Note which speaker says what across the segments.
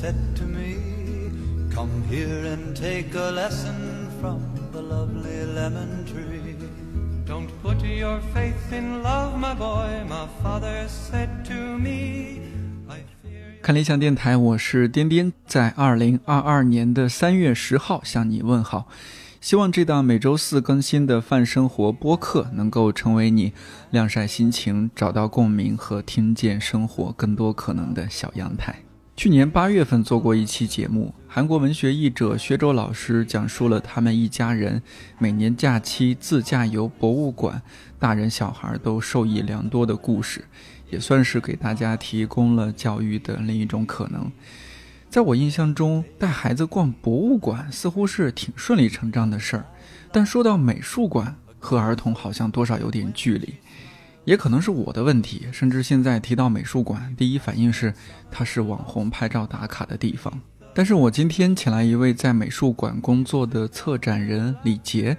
Speaker 1: said to me, Come here and take a lesson from the lovely lemon tree. Don't put your faith in love, my boy, my father said to me. I fear
Speaker 2: 看理想电台，我是颠颠，在二零二二年的三月十号向你问好。希望这档每周四更新的泛生活播客能够成为你晾晒心情、找到共鸣和听见生活更多可能的小阳台。去年八月份做过一期节目，韩国文学译者薛周老师讲述了他们一家人每年假期自驾游博物馆，大人小孩都受益良多的故事，也算是给大家提供了教育的另一种可能。在我印象中，带孩子逛博物馆似乎是挺顺理成章的事儿，但说到美术馆，和儿童好像多少有点距离。也可能是我的问题，甚至现在提到美术馆，第一反应是它是网红拍照打卡的地方。但是我今天请来一位在美术馆工作的策展人李杰，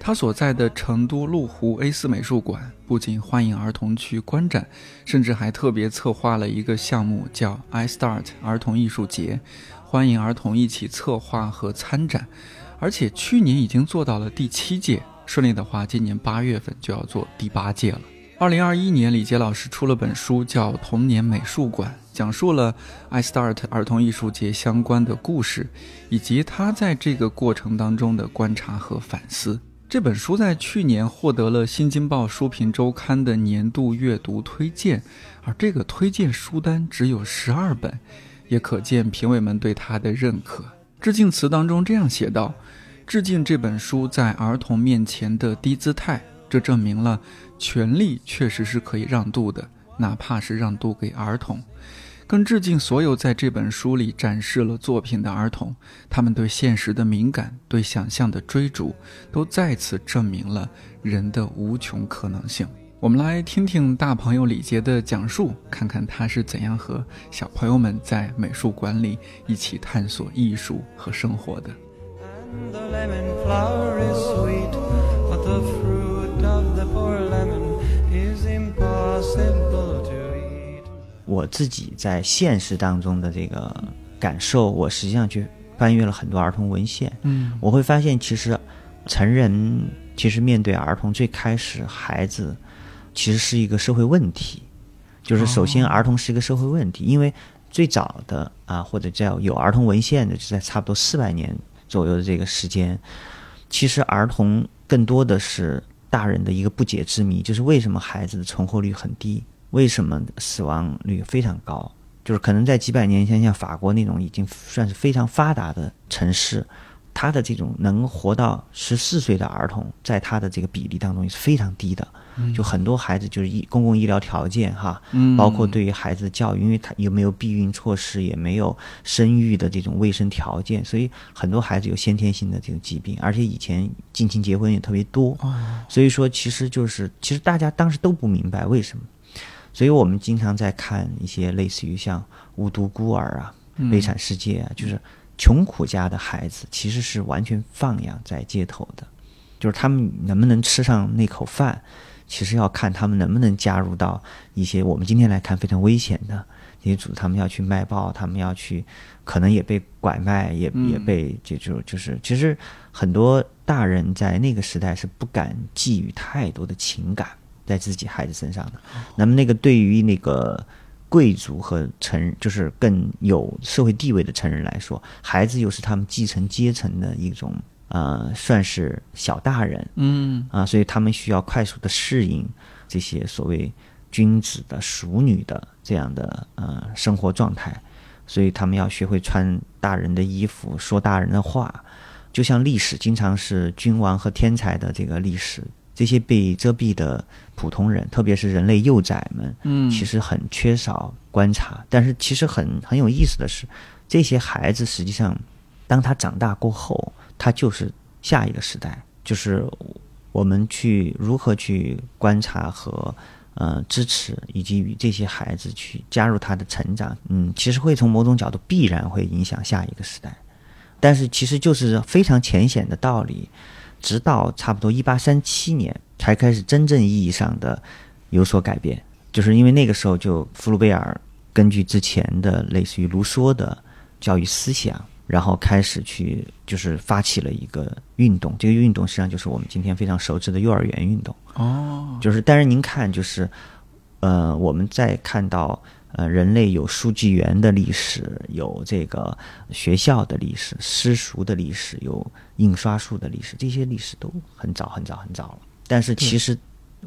Speaker 2: 他所在的成都麓湖 A4 美术馆不仅欢迎儿童去观展，甚至还特别策划了一个项目，叫 iStart 儿童艺术节，欢迎儿童一起策划和参展。而且去年已经做到了第七届，顺利的话，今年八月份就要做第八届了。二零二一年，李杰老师出了本书，叫《童年美术馆》，讲述了 iStart 儿童艺术节相关的故事，以及他在这个过程当中的观察和反思。这本书在去年获得了《新京报书评周刊》的年度阅读推荐，而这个推荐书单只有十二本，也可见评委们对他的认可。致敬词当中这样写道：“致敬这本书在儿童面前的低姿态。”这证明了，权力确实是可以让渡的，哪怕是让渡给儿童。更致敬所有在这本书里展示了作品的儿童，他们对现实的敏感，对想象的追逐，都再次证明了人的无穷可能性。我们来听听大朋友李杰的讲述，看看他是怎样和小朋友们在美术馆里一起探索艺术和生活的。
Speaker 1: The flower is sweet, but the fruit
Speaker 3: 我自己在现实当中的这个感受，我实际上去翻阅了很多儿童文献，
Speaker 2: 嗯。
Speaker 3: 我会发现，其实成人其实面对儿童，最开始孩子其实是一个社会问题，就是首先儿童是一个社会问题，因为最早的啊或者叫有儿童文献的，是在差不多四百年左右的这个时间，其实儿童更多的是大人的一个不解之谜，就是为什么孩子的存活率很低，为什么死亡率非常高？就是可能在几百年前，像法国那种已经算是非常发达的城市，他的这种能活到十四岁的儿童，在他的这个比例当中也是非常低的。就很多孩子就是医公共医疗条件哈，
Speaker 2: 嗯。
Speaker 3: 包括对于孩子的教育，因为他有没有避孕措施，也没有生育的这种卫生条件，所以很多孩子有先天性的这种疾病，而且以前近亲结婚也特别多。所以说，其实就是其实大家当时都不明白为什么，所以我们经常在看一些类似于像《无独孤儿》啊、《悲惨世界》啊，就是穷苦家的孩子其实是完全放养在街头的，就是他们能不能吃上那口饭，其实要看他们能不能加入到一些我们今天来看非常危险的这些组织，他们要去卖报，他们要去，可能也被拐卖，也也被就就就是，其实很多大人在那个时代是不敢寄予太多的情感在自己孩子身上的。那么那个对于那个贵族和成就是更有社会地位的成人来说，孩子又是他们继承阶层的一种呃，算是小大人，
Speaker 2: 嗯。
Speaker 3: 啊，所以他们需要快速的适应这些所谓君子的、淑女的这样的呃生活状态，所以他们要学会穿大人的衣服，说大人的话。就像历史经常是君王和天才的这个历史，这些被遮蔽的普通人，特别是人类幼崽们，
Speaker 2: 嗯，
Speaker 3: 其实很缺少观察。但是其实很很有意思的是，这些孩子实际上，当他长大过后，他就是下一个时代，就是我们去如何去观察和呃支持，以及与这些孩子去加入他的成长，嗯，其实会从某种角度必然会影响下一个时代。但是其实就是非常浅显的道理，直到差不多一八三七年才开始真正意义上的有所改变，就是因为那个时候就福鲁贝尔根据之前的类似于卢梭的教育思想，然后开始去就是发起了一个运动。这个运动实际上就是我们今天非常熟知的幼儿园运动。
Speaker 2: 哦，
Speaker 3: 就是，但是您看，就是，呃，我们在看到呃，人类有书记员的历史，有这个学校的历史、私塾的历史，有印刷术的历史，这些历史都很早很早很早了。但是其实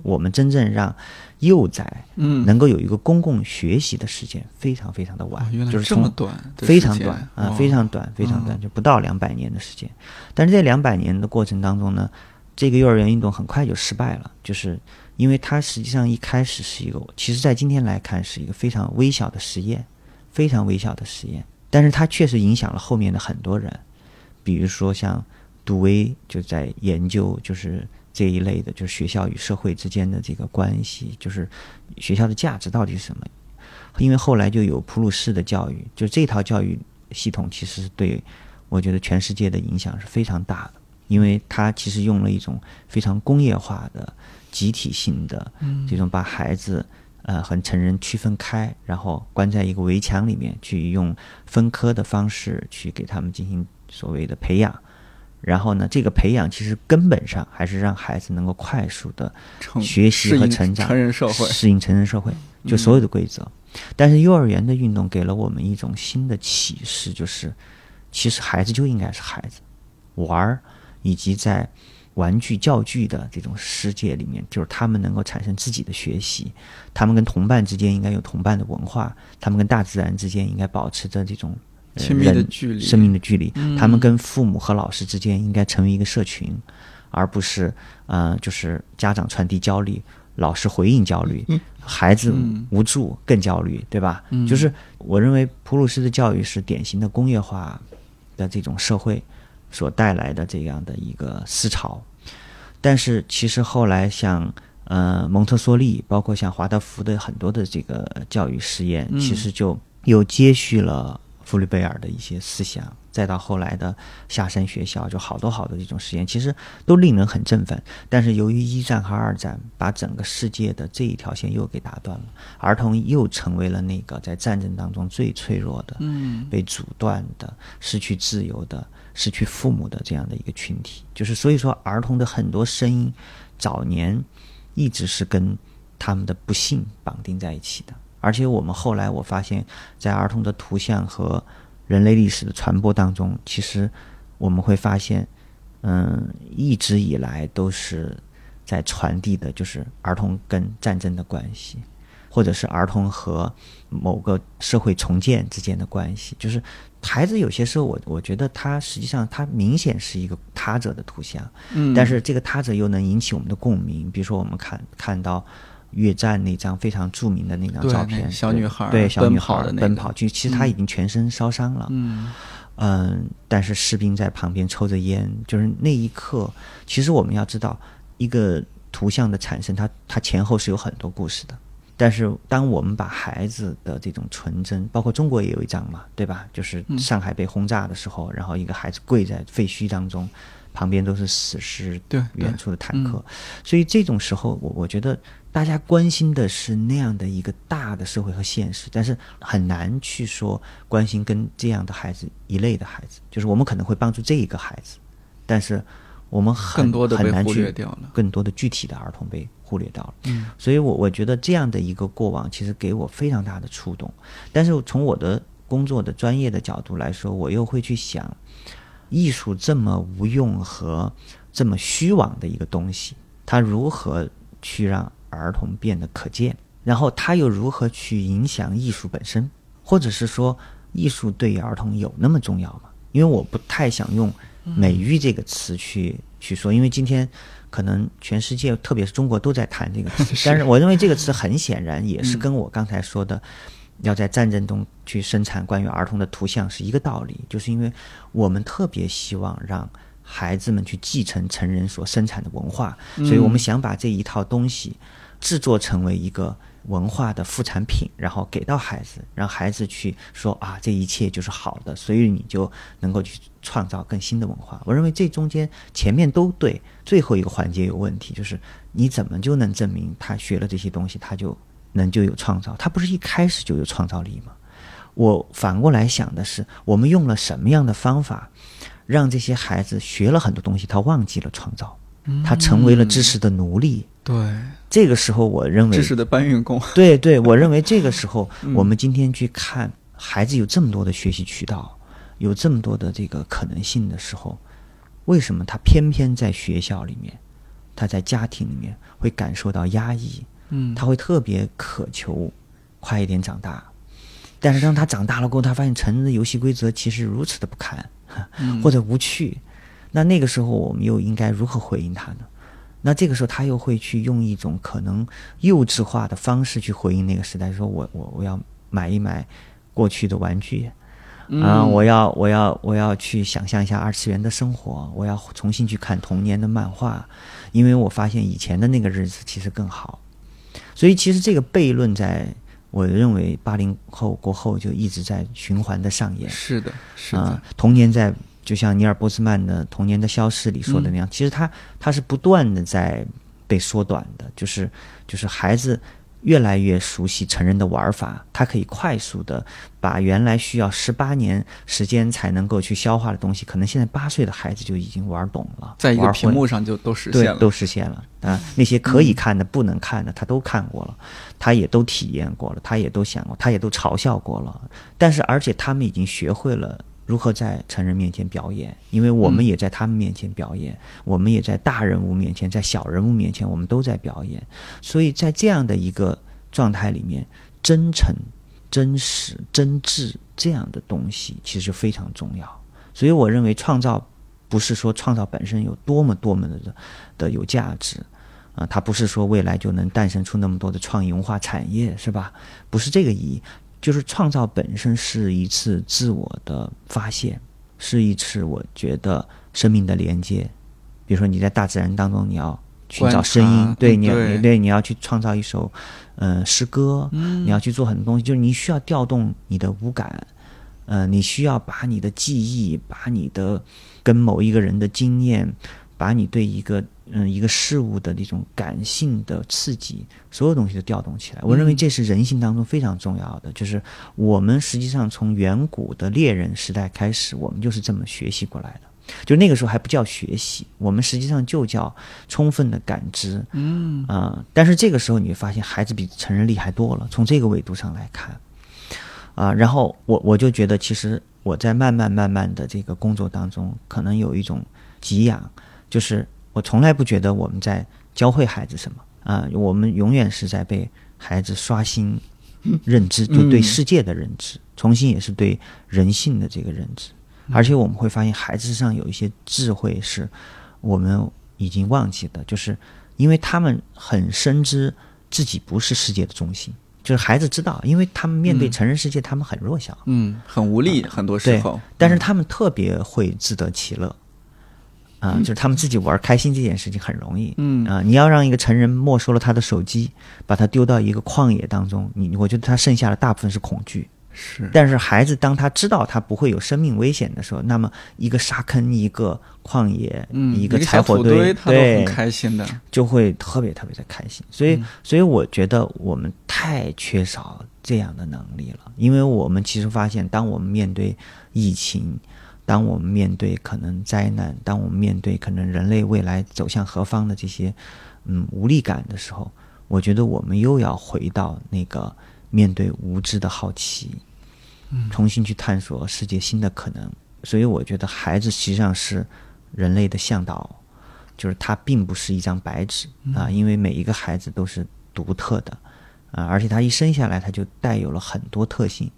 Speaker 3: 我们真正让幼崽
Speaker 2: 嗯，
Speaker 3: 能够有一个公共学习的时间，非常非常的晚
Speaker 2: 哦，
Speaker 3: 就是从
Speaker 2: 这么短
Speaker 3: 非常短啊、
Speaker 2: 哇
Speaker 3: 非常短，非常短，就不到两百年的时间。但是在两百年的过程当中呢，这个幼儿园运动很快就失败了，就是因为它实际上一开始是一个，其实在今天来看是一个非常微小的实验，非常微小的实验，但是它确实影响了后面的很多人，比如说像杜威就在研究就是这一类的，就是学校与社会之间的这个关系，就是学校的价值到底是什么？因为后来就有普鲁士的教育，就这套教育系统其实是对我觉得全世界的影响是非常大的，因为它其实用了一种非常工业化的、集体性的这种把孩子呃和成人区分开，然后关在一个围墙里面，去用分科的方式去给他们进行所谓的培养。然后呢，这个培养其实根本上还是让孩子能够快速的学习和成长，
Speaker 2: 成人社会
Speaker 3: 适应成人社会，就所有的规则。但是幼儿园的运动给了我们一种新的启示，就是其实孩子就应该是孩子，玩儿以及在玩具教具的这种世界里面，就是他们能够产生自己的学习，他们跟同伴之间应该有同伴的文化，他们跟大自然之间应该保持着这种。呃
Speaker 2: 亲密的
Speaker 3: 人
Speaker 2: 距离
Speaker 3: 生命的距离，
Speaker 2: 嗯
Speaker 3: 他们跟父母和老师之间应该成为一个社群，而不是呃，就是家长传递焦虑，老师回应焦虑，孩子
Speaker 2: 嗯
Speaker 3: 无助更焦虑，对吧？
Speaker 2: 嗯
Speaker 3: 就是我认为普鲁士的教育是典型的工业化的这种社会所带来的这样的一个思潮，但是其实后来像呃蒙特梭利，包括像华德福的很多的这个教育实验，
Speaker 2: 嗯。
Speaker 3: 其实就又接续了弗里贝尔的一些思想，再到后来的下山学校，就好多好多这种实验，其实都令人很振奋。但是由于一战和二战，把整个世界的这一条线又给打断了，儿童又成为了那个在战争当中最脆弱的、
Speaker 2: 嗯。
Speaker 3: 被阻断的、失去自由的、失去父母的这样的一个群体。就是所以说，儿童的很多声音，早年一直是跟他们的不幸绑定在一起的。而且我们后来我发现，在儿童的图像和人类历史的传播当中，其实我们会发现，嗯，一直以来都是在传递的，就是儿童跟战争的关系，或者是儿童和某个社会重建之间的关系。就是孩子有些时候我，我觉得他实际上他明显是一个他者的图像，
Speaker 2: 嗯，
Speaker 3: 但是这个他者又能引起我们的共鸣。比如说，我们看看到越战那张非常著名的那张照片，
Speaker 2: 小女孩
Speaker 3: 对小女孩
Speaker 2: 跑的那个
Speaker 3: 奔跑，就其实她已经全身烧伤了。
Speaker 2: 嗯
Speaker 3: 嗯，但是士兵在旁边抽着烟，就是那一刻，其实我们要知道，一个图像的产生，它它前后是有很多故事的。但是，当我们把孩子的这种纯真，包括中国也有一张嘛，对吧？就是上海被轰炸的时候，然后一个孩子跪在废墟当中，旁边都是死尸，
Speaker 2: 对对
Speaker 3: 远处的坦克。所以这种时候，我我觉得大家关心的是那样的一个大的社会和现实，但是很难去说关心跟这样的孩子一类的孩子，就是我们可能会帮助这一个孩子，但是我们很
Speaker 2: 更多的被
Speaker 3: 很难去
Speaker 2: 忽略掉了
Speaker 3: 更多的具体的儿童被忽略掉了。
Speaker 2: 嗯
Speaker 3: 所以我我觉得这样的一个过往，其实给我非常大的触动。但是从我的工作的专业的角度来说，我又会去想，艺术这么无用和这么虚妄的一个东西，它如何去让儿童变得可见？然后它又如何去影响艺术本身？或者是说，艺术对于儿童有那么重要吗？因为我不太想用美育这个词去去说，因为今天可能全世界，特别是中国都在谈这个词，但是我认为这个词很显然也是跟我刚才说的。要在战争中去生产关于儿童的图像是一个道理，就是因为我们特别希望让孩子们去继承成人所生产的文化，所以我们想把这一套东西制作成为一个文化的副产品，然后给到孩子，让孩子去说啊，这一切就是好的，所以你就能够去创造更新的文化。我认为这中间前面都对，最后一个环节有问题，就是你怎么就能证明他学了这些东西，他就能就有创造？他不是一开始就有创造力吗？我反过来想的是，我们用了什么样的方法，让这些孩子学了很多东西，他忘记了创造，他成为了知识的奴隶。
Speaker 2: 对，
Speaker 3: 这个时候，我认为
Speaker 2: 知识的搬运工。
Speaker 3: 对对，我认为这个时候，我们今天去看孩子有这么多的学习渠道，有这么多的这个可能性的时候，为什么他偏偏在学校里面，他在家庭里面会感受到压抑？
Speaker 2: 嗯，
Speaker 3: 他会特别渴求快一点长大。但是当他长大了过后，他发现成人的游戏规则其实如此的不堪，或者无趣。那那个时候，我们又应该如何回应他呢？那这个时候，他又会去用一种可能幼稚化的方式去回应那个时代，说我我我要买一买过去的玩具，啊，我要我要我要去想象一下二次元的生活，我要重新去看童年的漫画，因为我发现以前的那个日子其实更好。所以，其实这个悖论在。我认为八零后过后就一直在循环的上演。
Speaker 2: 是的，是的。
Speaker 3: 童年在，就像尼尔波斯曼的《童年的消逝》里说的那样，其实他他是不断的在被缩短的，就是就是孩子。越来越熟悉成人的玩法，他可以快速的把原来需要十八年时间才能够去消化的东西，可能现在八岁的孩子就已经玩懂了，
Speaker 2: 在一个屏幕上就都实现了，对
Speaker 3: 都实现了啊！那些可以看的、不能看的，他都看过了，他也都体验过了，他也都想过，他也都嘲笑过了。但是，而且他们已经学会了。如何在成人面前表演？因为我们也在他们面前表演，我们也在大人物面前，在小人物面前，我们都在表演。所以在这样的一个状态里面，真诚、真实、真挚这样的东西其实非常重要。所以我认为，创造不是说创造本身有多么多么的的有价值啊，它不是说未来就能诞生出那么多的创意文化产业，是吧？不是这个意义。就是创造本身是一次自我的发现，是一次我觉得生命的连接。比如说你在大自然当中，你要寻找声音，对，你要对你要去创造一首嗯诗歌，你要去做很多东西，就是你需要调动你的五感，嗯，你需要把你的记忆，把你的跟某一个人的经验，把你对一个。嗯，一个事物的那种感性的刺激，所有东西都调动起来。我认为这是人性当中非常重要的。就是我们实际上从远古的猎人时代开始，我们就是这么学习过来的。就那个时候还不叫学习，我们实际上就叫充分的感知。
Speaker 2: 嗯
Speaker 3: 啊，但是这个时候你会发现，孩子比成人厉害多了。从这个维度上来看，啊，然后我我就觉得，其实我在慢慢慢慢的这个工作当中，可能有一种给养，就是。我从来不觉得我们在教会孩子什么啊，我们永远是在被孩子刷新认知，就对世界的认知，重新也是对人性的这个认知。而且我们会发现，孩子上有一些智慧是我们已经忘记的，就是因为他们很深知自己不是世界的中心，就是孩子知道，因为他们面对成人世界，他们很弱小，
Speaker 2: 嗯，很无力，很多时候，
Speaker 3: 但是他们特别会自得其乐。啊，就是他们自己玩开心这件事情很容易。
Speaker 2: 嗯
Speaker 3: 啊，你要让一个成人没收了他的手机，把他丢到一个旷野当中，你我觉得他剩下的大部分是恐惧。
Speaker 2: 是，
Speaker 3: 但是孩子当他知道他不会有生命危险的时候，那么一个沙坑、一个旷野、
Speaker 2: 一
Speaker 3: 个柴火
Speaker 2: 堆，
Speaker 3: 对，
Speaker 2: 开心的，
Speaker 3: 就会特别特别的开心。所以，所以我觉得我们太缺少这样的能力了，因为我们其实发现，当我们面对疫情。当我们面对可能灾难，当我们面对可能人类未来走向何方的这些嗯无力感的时候，我觉得我们又要回到那个面对无知的好奇，
Speaker 2: 嗯，
Speaker 3: 重新去探索世界新的可能。所以我觉得孩子实际上是人类的向导，就是他并不是一张白纸啊，因为每一个孩子都是独特的啊，而且他一生下来他就带有了很多特性。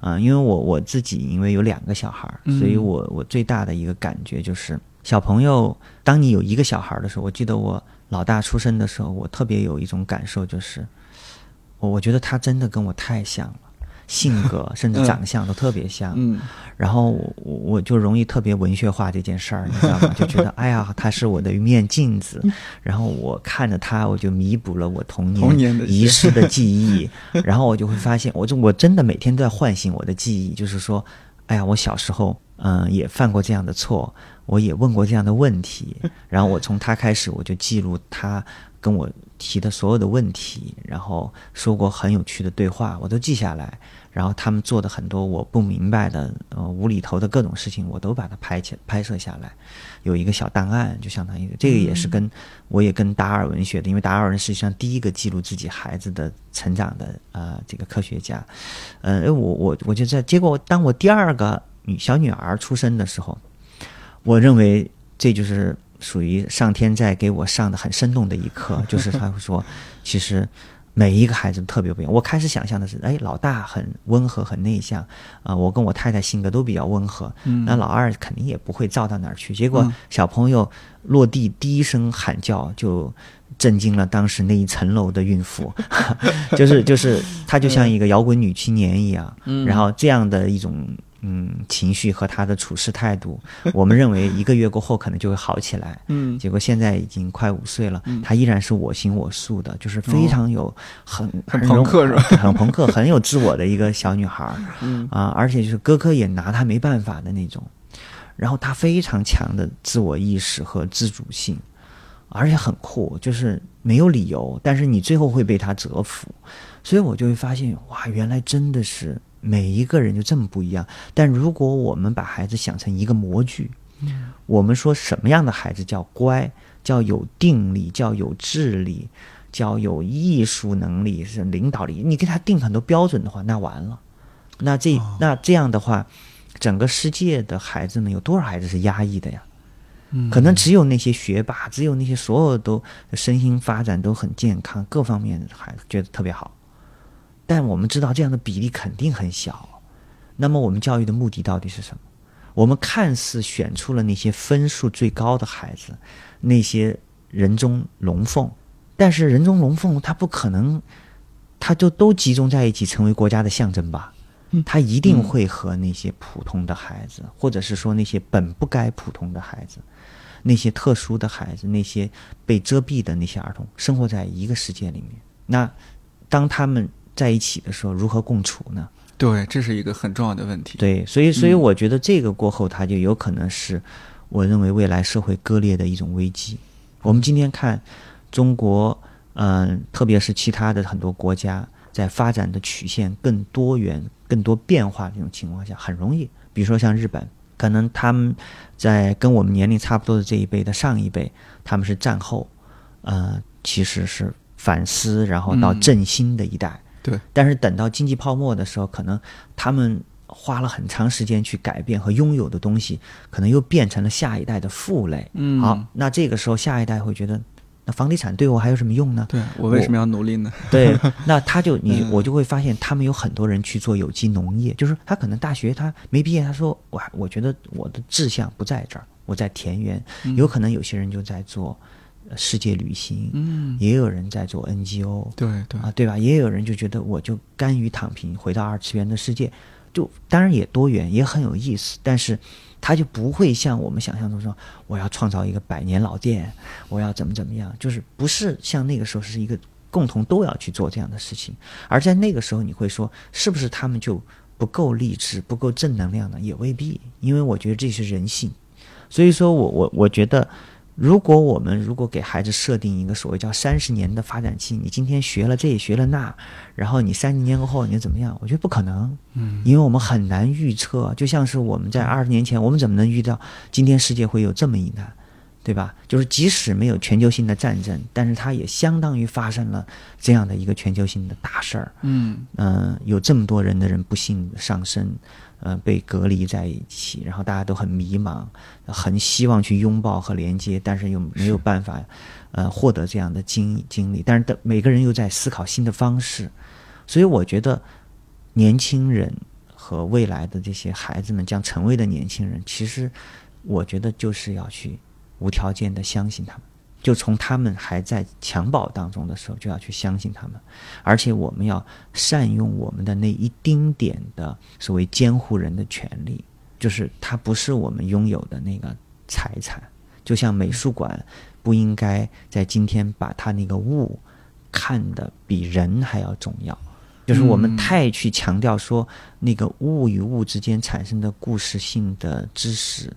Speaker 3: 啊，因为我我自己因为有两个小孩儿，所以我我最大的一个感觉就是，小朋友，当你有一个小孩儿的时候，我记得我老大出生的时候，我特别有一种感受，就是我我觉得他真的跟我太像了。性格 甚至长相都特别像，
Speaker 2: 嗯，
Speaker 3: 然后我我就容易特别文学化这件事儿，你知道吗？就觉得哎呀，他是我的一面镜子，然后我看着他，我就弥补了我童年遗失的记忆，然后我就会发现，我就我真的每天都在唤醒我的记忆，就是说，哎呀，我小时候嗯，也犯过这样的错，我也问过这样的问题，然后我从他开始，我就记录他跟我提的所有的问题，然后说过很有趣的对话，我都记下来。然后他们做的很多我不明白的呃无厘头的各种事情，我都把它拍起拍摄下来，有一个小档案，就相当于这个也是跟我也跟达尔文学的，因为达尔文实际上第一个记录自己孩子的成长的呃这个科学家，呃我我我就在结果当我第二个女小女儿出生的时候，我认为这就是属于上天在给我上的很生动的一课，就是他会说其实。每一个孩子特别不一样。我开始想象的是，哎，老大很温和、很内向，啊，我跟我太太性格都比较温和，那老二肯定也不会躁到哪儿去。结果小朋友落地第一声喊叫，就震惊了当时那一层楼的孕妇，就 是就是，她就像一个摇滚女青年一样，然后这样的一种。嗯，情绪和他的处事态度，我们认为一个月过后可能就会好起来。嗯，结果现在已经快五岁了，他依然是我行我素的，就是非常有很
Speaker 2: 很朋克是吧？
Speaker 3: 很朋克，很有自我的一个小女孩。嗯啊，而且就是哥哥也拿她没办法的那种。然后她非常强的自我意识和自主性，而且很酷，就是没有理由，但是你最后会被他折服。所以我就会发现，哇，原来真的是。每一个人就这么不一样，但如果我们把孩子想成一个模具，我们说什么样的孩子叫乖，叫有定力，叫有智力，叫有艺术能力，是领导力。你给他定很多标准的话，那完了。那这那这样的话，整个世界的孩子们有多少孩子是压抑的呀？可能只有那些学霸，只有那些所有都身心发展都很健康，各方面的孩子觉得特别好。但我们知道这样的比例肯定很小，那么我们教育的目的到底是什么？我们看似选出了那些分数最高的孩子，那些人中龙凤，但是人中龙凤他不可能，他就都集中在一起成为国家的象征吧？他一定会和那些普通的孩子，或者是说那些本不该普通的孩子，那些特殊的孩子，那些被遮蔽的那些儿童，生活在一个世界里面。那当他们。在一起的时候如何共处呢？
Speaker 2: 对，这是一个很重要的问题。
Speaker 3: 对，所以，所以我觉得这个过后，它就有可能是我认为未来社会割裂的一种危机。我们今天看中国，嗯，特别是其他的很多国家，在发展的曲线更多元、更多变化这种情况下，很容易，比如说像日本，可能他们在跟我们年龄差不多的这一辈的上一辈，他们是战后，呃，其实是反思，然后到振兴的一代。
Speaker 2: 对，
Speaker 3: 但是等到经济泡沫的时候，可能他们花了很长时间去改变和拥有的东西，可能又变成了下一代的负累。嗯，好，那这个时候下一代会觉得，那房地产对我还有什么用呢？
Speaker 2: 对我为什么要努力呢？
Speaker 3: 对，那他就你我就会发现，他们有很多人去做有机农业，就是他可能大学他没毕业，他说我我觉得我的志向不在这儿，我在田园。有可能有些人就在做。世界旅行，嗯，也有人在做 NGO，
Speaker 2: 对对
Speaker 3: 啊，对吧？也有人就觉得我就甘于躺平，回到二次元的世界，就当然也多元，也很有意思。但是，他就不会像我们想象中说，我要创造一个百年老店，我要怎么怎么样，就是不是像那个时候是一个共同都要去做这样的事情。而在那个时候，你会说，是不是他们就不够励志、不够正能量呢？也未必，因为我觉得这是人性。所以说我我我觉得。如果我们如果给孩子设定一个所谓叫三十年的发展期，你今天学了这学了那，然后你三十年过后你怎么样？我觉得不可能，嗯，因为我们很难预测。就像是我们在二十年前，我们怎么能预料今天世界会有这么一难，对吧？就是即使没有全球性的战争，但是它也相当于发生了这样的一个全球性的大事儿，嗯嗯，有这么多人的人不幸丧生。呃，被隔离在一起，然后大家都很迷茫，很希望去拥抱和连接，但是又没有办法，呃，获得这样的经经历。但是，的每个人又在思考新的方式，所以我觉得，年轻人和未来的这些孩子们将成为的年轻人，其实，我觉得就是要去无条件的相信他们。就从他们还在襁褓当中的时候，就要去相信他们，而且我们要善用我们的那一丁点的所谓监护人的权利，就是它不是我们拥有的那个财产。就像美术馆不应该在今天把它那个物看得比人还要重要，就是我们太去强调说那个物与物之间产生的故事性的知识，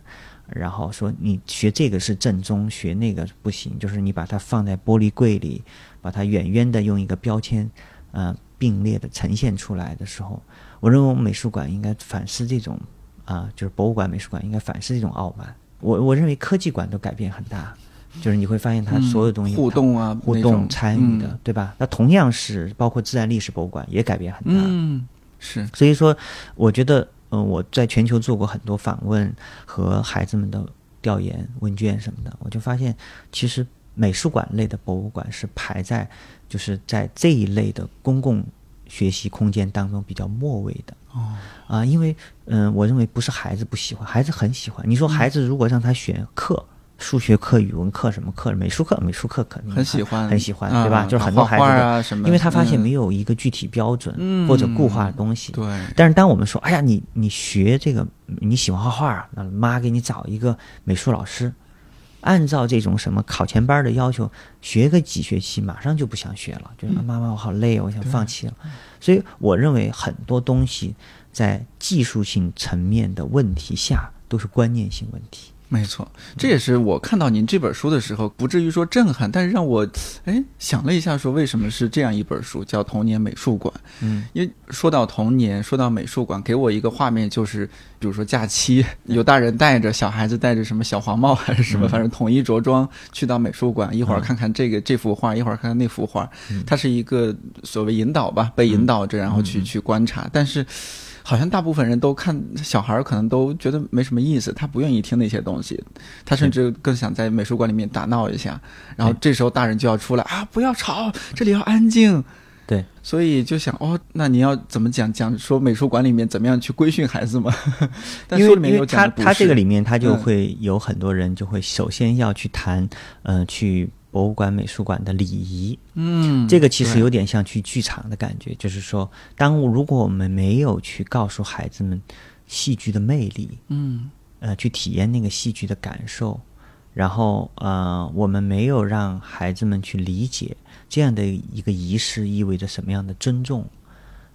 Speaker 3: 然后说你学这个是正宗，学那个不行，就是你把它放在玻璃柜里，把它远远的用一个标签，呃，并列的呈现出来的时候，我认为我们美术馆应该反思这种啊，就是博物馆、美术馆应该反思这种傲慢。我我认为科技馆都改变很大，就是你会发现它所有东西
Speaker 2: 互动啊，
Speaker 3: 互动参与的，对吧？那同样是包括自然历史博物馆也改变很大，
Speaker 2: 嗯，是。
Speaker 3: 所以说，我觉得，嗯，我在全球做过很多访问和孩子们的调研问卷什么的，我就发现，其实美术馆类的博物馆是排在就是在这一类的公共学习空间当中比较末位的。
Speaker 2: 哦，
Speaker 3: 啊，因为嗯，我认为不是孩子不喜欢，孩子很喜欢。你说孩子如果让他选课，数学课、语文课什么课，美术课，美术课肯定
Speaker 2: 很喜欢，
Speaker 3: 很喜欢，对吧？就是很多孩子
Speaker 2: 啊什么，
Speaker 3: 因为他发现没有一个具体标准或者固化的东西。
Speaker 2: 对。
Speaker 3: 但是当我们说，哎呀，你你学这个，你喜欢画画，那妈给你找一个美术老师。按照这种什么考前班的要求，学个几学期，马上就不想学了，就是妈妈我好累，我想放弃了。所以我认为很多东西在技术性层面的问题下，都是观念性问题。
Speaker 2: 没错，这也是我看到您这本书的时候，不至于说震撼，但是让我哎想了一下，说为什么是这样一本书，叫《童年美术馆》。
Speaker 3: 嗯，
Speaker 2: 因为说到童年，说到美术馆，给我一个画面就是，比如说假期，有大人带着小孩子带着什么小黄帽还是什么，反正统一着装去到美术馆，一会儿看看这个这幅画，一会儿看看那幅画，它是一个所谓引导吧，被引导着，然后去去观察，但是。好像大部分人都看小孩儿，可能都觉得没什么意思，他不愿意听那些东西，他甚至更想在美术馆里面打闹一下。然后这时候大人就要出来啊，不要吵，这里要安静。
Speaker 3: 对，
Speaker 2: 所以就想哦，那你要怎么讲讲说美术馆里面怎么样去规训孩子吗？
Speaker 3: 因为因为他他这个里面他就会有很多人就会首先要去谈，嗯，去。博物馆、美术馆的礼仪，
Speaker 2: 嗯，
Speaker 3: 这个其实有点像去剧场的感觉。就是说，当如果我们没有去告诉孩子们戏剧的魅力，
Speaker 2: 嗯，
Speaker 3: 呃，去体验那个戏剧的感受，然后呃，我们没有让孩子们去理解这样的一个仪式意味着什么样的尊重，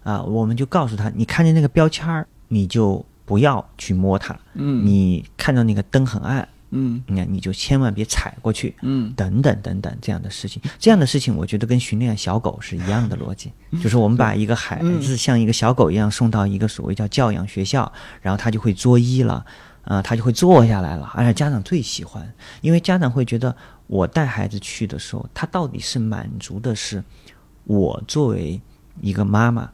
Speaker 3: 啊，我们就告诉他：你看见那个标签儿，你就不要去摸它。
Speaker 2: 嗯，
Speaker 3: 你看到那个灯很暗。
Speaker 2: 嗯，
Speaker 3: 你看，你就千万别踩过去，
Speaker 2: 嗯，
Speaker 3: 等等等等这样的事情，这样的事情，我觉得跟训练小狗是一样的逻辑，就是我们把一个孩子像一个小狗一样送到一个所谓叫教养学校，然后他就会作揖了，啊，他就会坐下来了，而且家长最喜欢，因为家长会觉得我带孩子去的时候，他到底是满足的是我作为一个妈妈。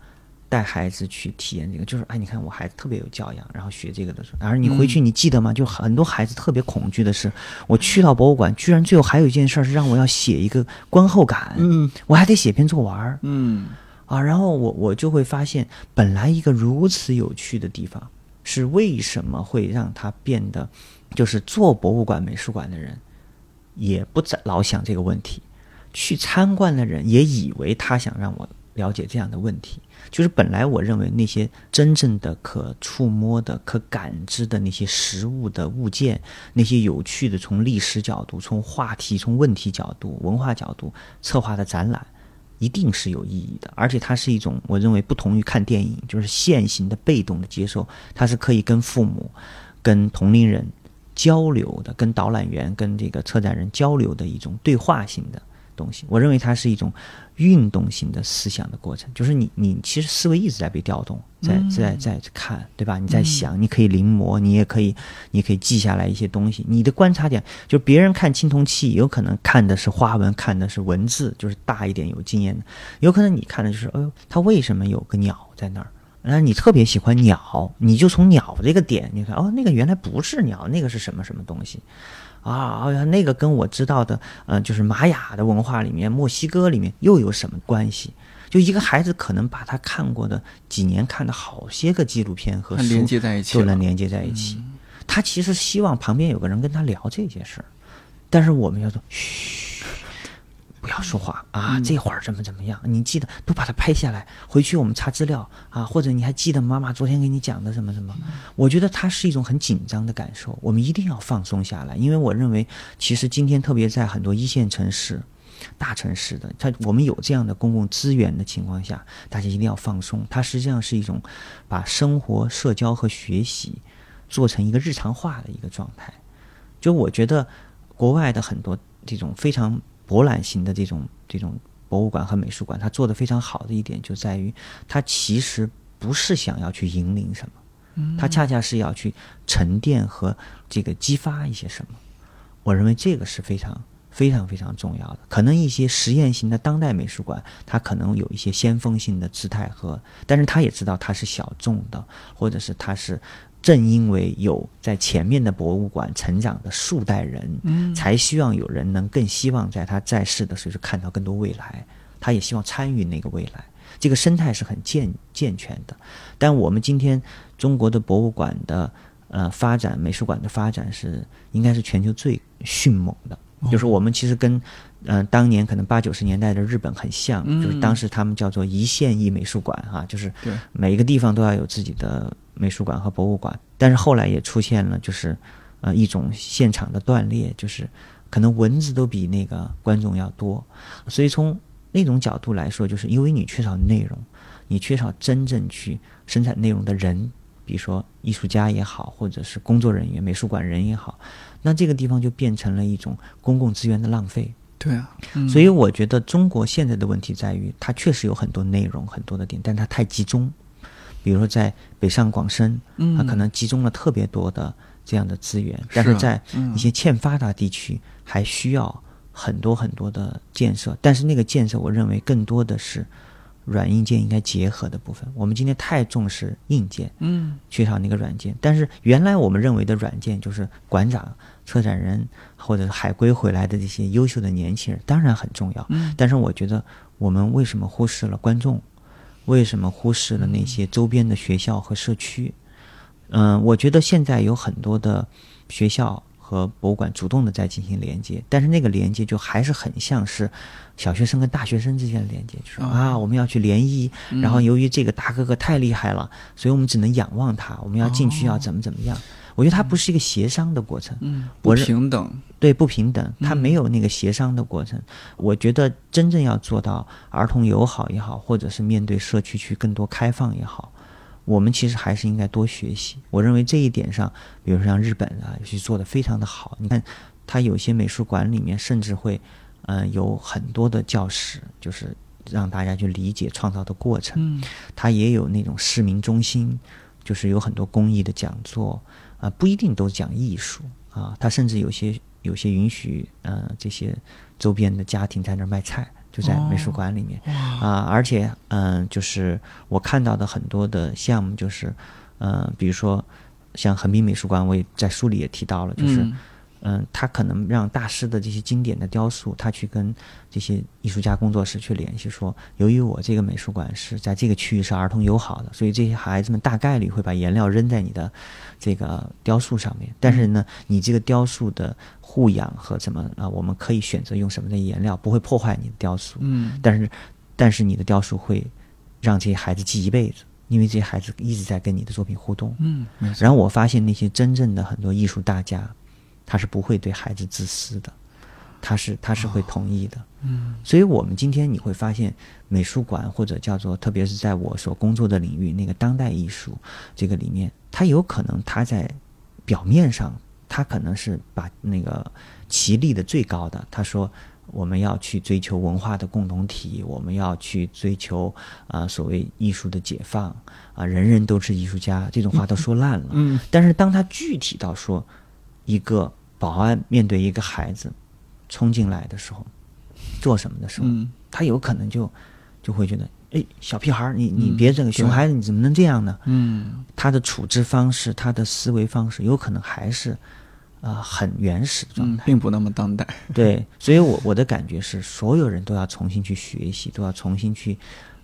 Speaker 3: 带孩子去体验这个，就是哎，你看我孩子特别有教养，然后学这个的时候，而你回去你记得吗？就很多孩子特别恐惧的是，我去到博物馆，居然最后还有一件事是让我要写一个观后感，
Speaker 2: 嗯，
Speaker 3: 我还得写篇作文，
Speaker 2: 嗯，
Speaker 3: 啊，然后我我就会发现，本来一个如此有趣的地方，是为什么会让它变得，就是做博物馆、美术馆的人也不在老想这个问题，去参观的人也以为他想让我了解这样的问题。就是本来我认为那些真正的可触摸的、可感知的那些实物的物件，那些有趣的从历史角度、从话题、从问题角度、文化角度策划的展览，一定是有意义的。而且它是一种我认为不同于看电影，就是现行的被动的接受，它是可以跟父母、跟同龄人交流的，跟导览员、跟这个策展人交流的一种对话性的。东西，我认为它是一种运动型的思想的过程，就是你你其实思维一直在被调动，在在在看，对吧？你在想，你可以临摹，你也可以，你可以记下来一些东西。你的观察点，就别人看青铜器，有可能看的是花纹，看的是文字，就是大一点有经验的；有可能你看的就是，哎呦，它为什么有个鸟在那儿？然后你特别喜欢鸟，你就从鸟这个点，你看，哦，那个原来不是鸟，那个是什么什么东西？啊，好像那个跟我知道的，呃，就是玛雅的文化里面、墨西哥里面又有什么关系？就一个孩子可能把他看过的几年看的好些个纪录片和书
Speaker 2: 连接在一起，
Speaker 3: 就能连接在一起。他其实希望旁边有个人跟他聊这些事儿，但是我们要说嘘。不要说话啊！这会儿怎么怎么样？你记得都把它拍下来，回去我们查资料啊。或者你还记得妈妈昨天给你讲的什么什么？我觉得它是一种很紧张的感受，我们一定要放松下来。因为我认为，其实今天特别在很多一线城市，大城市的，它我们有这样的公共资源的情况下，大家一定要放松。它实际上是一种把生活、社交和学习做成一个日常化的一个状态。就我觉得，国外的很多这种非常博览型的这种这种博物馆和美术馆，它做的非常好的一点就在于，它其实不是想要去引领什么，它恰恰是要去沉淀和这个激发一些什么。我认为这个是非常非常非常重要的。可能一些实验型的当代美术馆，它可能有一些先锋性的姿态和，但是他也知道它是小众的，或者是它是。正因为有在前面的博物馆成长的数代人，嗯，才希望有人能更希望在他在世的时候看到更多未来，他也希望参与那个未来。这个生态是很健健全的。但我们今天中国的博物馆的呃发展，美术馆的发展是应该是全球最迅猛的。就是我们其实跟嗯当年可能八九十年代的日本很像，就是当时他们叫做一线一美术馆哈，就是每一个地方都要有自己的。美术馆和博物馆，但是后来也出现了，就是呃一种现场的断裂，就是可能文字都比那个观众要多，所以从那种角度来说，就是因为你缺少内容，你缺少真正去生产内容的人，比如说艺术家也好，或者是工作人员、美术馆人也好，那这个地方就变成了一种公共资源的浪费。
Speaker 2: 对啊，
Speaker 3: 所以我觉得中国现在的问题在于，它确实有很多内容、很多的点，但它太集中。比如说，在北上广深，它可能集中了特别多的这样的资源，但是在一些欠发达地区，还需要很多很多的建设。但是那个建设，我认为更多的是软硬件应该结合的部分。我们今天太重视硬件，嗯，缺少那个软件。但是原来我们认为的软件，就是馆长、策展人或者海归回来的这些优秀的年轻人，当然很重要。嗯，但是我觉得我们为什么忽视了观众？为什么忽视了那些周边的学校和社区？嗯，我觉得现在有很多的学校和博物馆主动的在进行连接，但是那个连接就还是很像是小学生跟大学生之间的连接，就是啊，我们要去联谊，然后由于这个大哥哥太厉害了，所以我们只能仰望他，我们要进去要怎么怎么样。我觉得它不是一个协商的过程，
Speaker 2: 嗯，不平等，
Speaker 3: 对，不平等，它没有那个协商的过程。我觉得真正要做到儿童友好也好，或者是面对社区去更多开放也好，我们其实还是应该多学习。我认为这一点上，比如说像日本啊，其实做的非常的好。你看，它有些美术馆里面甚至会，嗯，有很多的教室，就是让大家去理解创造的过程。嗯，它也有那种市民中心，就是有很多公益的讲座。啊，不一定都讲艺术啊，他甚至有些有些允许，呃，这些周边的家庭在那儿卖菜，就在美术馆里面啊，而且，嗯，就是我看到的很多的项目，就是，嗯，比如说像横滨美术馆，我也在书里也提到了，就是。嗯，他可能让大师的这些经典的雕塑，他去跟这些艺术家工作室去联系，说，由于我这个美术馆是在这个区域是儿童友好的，所以这些孩子们大概率会把颜料扔在你的这个雕塑上面。但是呢，你这个雕塑的护养和怎么啊，我们可以选择用什么的颜料，不会破坏你的雕塑。嗯。但是，但是你的雕塑会让这些孩子记一辈子，因为这些孩子一直在跟你的作品互动。
Speaker 2: 嗯。
Speaker 3: 然后我发现那些真正的很多艺术大家。他是不会对孩子自私的，他是他是会同意的，嗯，所以我们今天你会发现，美术馆或者叫做，特别是在我所工作的领域，那个当代艺术这个里面，他有可能他在表面上，他可能是把那个其立的最高的，他说我们要去追求文化的共同体，我们要去追求啊所谓艺术的解放啊，人人都是艺术家，这种话都说烂了，嗯，但是当他具体到说。一个保安面对一个孩子冲进来的时候，做什么的时候，他有可能就就会觉得，哎，小屁孩儿，你你别这个熊孩子，你怎么能这样呢？嗯，他的处置方式，他的思维方式，有可能还是啊很原始的状态，
Speaker 2: 并不那么当代。
Speaker 3: 对，所以我我的感觉是，所有人都要重新去学习，都要重新去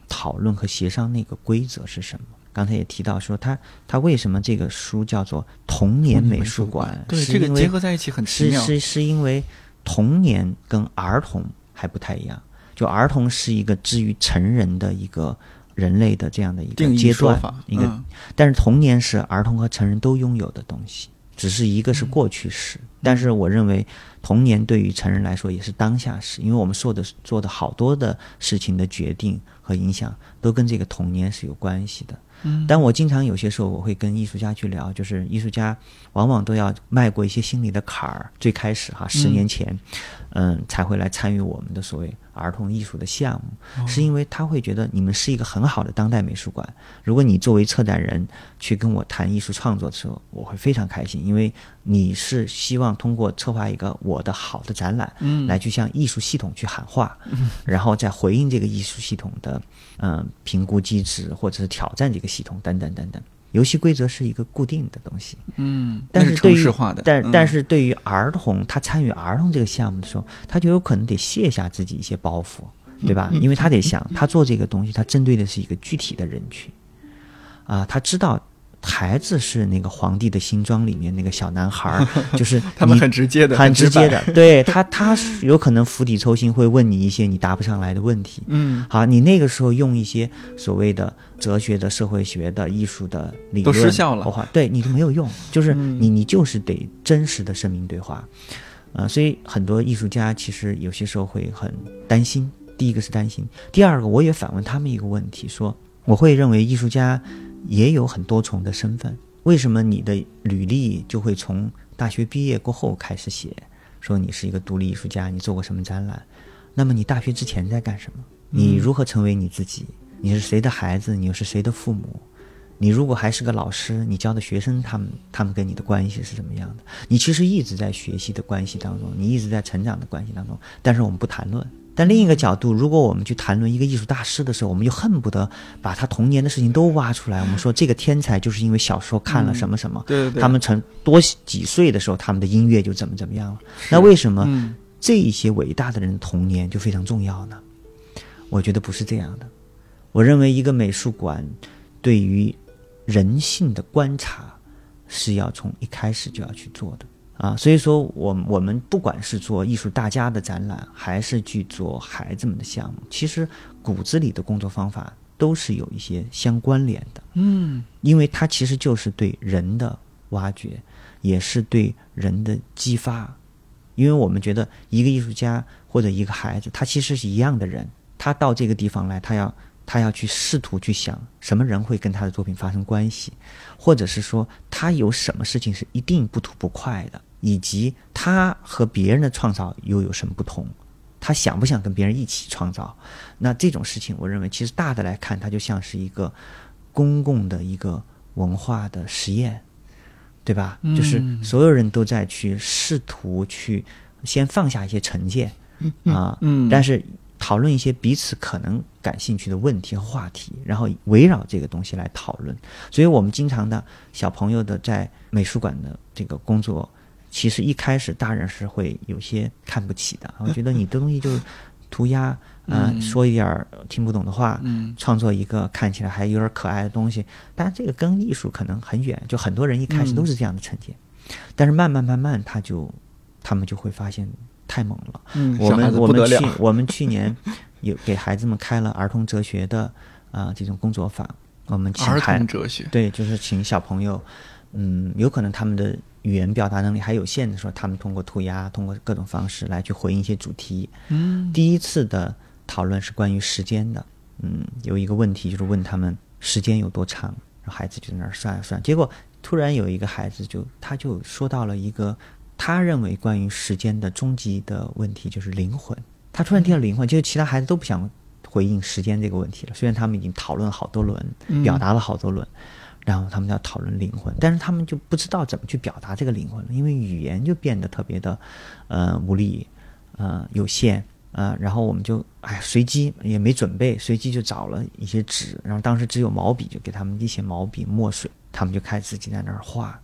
Speaker 3: 讨论和协商那个规则是什么。刚才也提到说，他他为什么这个书叫做童年美术馆？
Speaker 2: 对，这个结合在一起很奇
Speaker 3: 妙。是是是因为童年跟儿童还不太一样，就儿童是一个至于成人的一个人类的这样的一个阶段，一个，但是童年是儿童和成人都拥有的东西。只是一个是过去式。但是我认为，童年对于成人来说也是当下式，因为我们做的做的好多的事情的决定和影响，都跟这个童年是有关系的。
Speaker 2: 嗯，
Speaker 3: 但我经常有些时候我会跟艺术家去聊，就是艺术家往往都要迈过一些心理的坎儿，最开始哈，十年前，嗯，才会来参与我们的所谓儿童艺术的项目，是因为他会觉得你们是一个很好的当代美术馆。如果你作为策展人去跟我谈艺术创作的时候，我会非常开心，因为你是希望通过策划一个我的好的展览，
Speaker 2: 嗯
Speaker 3: 来去向艺术系统去喊话，然后再回应这个艺术系统的嗯、评估机制，或者是挑战这个系统等等等等。游戏规则是一个固定的东西，
Speaker 2: 嗯，
Speaker 3: 但
Speaker 2: 是
Speaker 3: 对于但、
Speaker 2: 嗯。
Speaker 3: 但是对于儿童，他参与儿童这个项目的时候，他就有可能得卸下自己一些包袱，对吧？因为他得想，他做这个东西，他针对的是一个具体的人群，啊，他知道孩子是那个皇帝的新装里面那个小男孩儿，就是
Speaker 2: 他们很直接的，
Speaker 3: 很直接，的，对他，他有可能釜底抽薪，会问你一些你答不上来的问题。
Speaker 2: 嗯，
Speaker 3: 好，你那个时候用一些所谓的哲学的、社会学的、艺术的理论
Speaker 2: 都
Speaker 3: 论
Speaker 2: 失效了。
Speaker 3: 话，对你都没有用，就是
Speaker 2: 嗯。
Speaker 3: 你你就是得真实的生命对话，呃，所以很多艺术家其实有些时候会很担心。第一个是担心，第二个我也反问他们一个问题，说我会认为艺术家也有很多重的身份，为什么你的履历就会从大学毕业过后开始写，说你是一个独立艺术家，你做过什么展览？那么你大学之前在干什么？你如何成为你自己？你是谁的孩子？你又是谁的父母？你如果还是个老师，你教的学生他们他们跟你的关系是怎么样的？你其实一直在学习的关系当中，你一直在成长的关系当中，但是我们不谈论。但另一个角度，如果我们去谈论一个艺术大师的时候，我们就恨不得把他童年的事情都挖出来。我们说这个天才就是因为小时候看了什么什么，
Speaker 2: 对对对，
Speaker 3: 他们成多几岁的时候，他们的音乐就怎么怎么样了。那为什么
Speaker 2: 嗯
Speaker 3: 这一些伟大的人的童年就非常重要呢？我觉得不是这样的。我认为一个美术馆对于人性的观察是要从一开始就要去做的啊。所以说我我们不管是做艺术大家的展览，还是去做孩子们的项目，其实骨子里的工作方法都是有一些相关联的。
Speaker 2: 嗯
Speaker 3: 因为它其实就是对人的挖掘，也是对人的激发。因为我们觉得一个艺术家或者一个孩子，他其实是一样的人，他到这个地方来，他要他要去试图去想什么人会跟他的作品发生关系，或者是说他有什么事情是一定不吐不快的，以及他和别人的创造又有什么不同。他想不想跟别人一起创造？那这种事情，我认为其实大的来看，它就像是一个公共的一个文化的实验，对吧？就是
Speaker 2: 嗯
Speaker 3: 所有人都在去试图去先放下一些成见啊，
Speaker 2: 嗯
Speaker 3: 但是讨论一些彼此可能感兴趣的问题和话题，然后围绕这个东西来讨论。所以我们经常的小朋友的在美术馆的这个工作，其实一开始大人是会有些看不起的，我 觉得你的东西就是涂鸦，呃，
Speaker 2: 嗯。
Speaker 3: 说一点儿听不懂的话，
Speaker 2: 嗯。
Speaker 3: 创作一个看起来还有点可爱的东西，但是这个跟艺术可能很远，就很多人一开始都是这样的成见，但是慢慢慢慢他就他们就会发现太猛了。
Speaker 2: 嗯，
Speaker 3: 我们我们去我们去年有给孩子们开了儿童哲学的啊、这种工作坊，我们请
Speaker 2: 儿
Speaker 3: 孩
Speaker 2: 童哲学，
Speaker 3: 对，就是请小朋友，嗯，有可能他们的语言表达能力还有限的时候，他们通过涂鸦，通过各种方式来去回应一些主题。
Speaker 2: 嗯
Speaker 3: 第一次的讨论是关于时间的，嗯，有一个问题就是问他们时间有多长，然后孩子就在那儿算啊算，结果突然有一个孩子就他就说到了一个他认为关于时间的终极的问题，就是灵魂。他突然提到灵魂，就是其他孩子都不想回应时间这个问题了，虽然他们已经讨论了好多轮，
Speaker 2: 嗯
Speaker 3: 表达了好多轮。然后他们要讨论灵魂，但是他们就不知道怎么去表达这个灵魂了，因为语言就变得特别的，呃，无力，呃，有限，呃，然后我们就哎随机也没准备，随机就找了一些纸，然后当时只有毛笔，就给他们一些毛笔墨水，他们就开始自己在那儿画，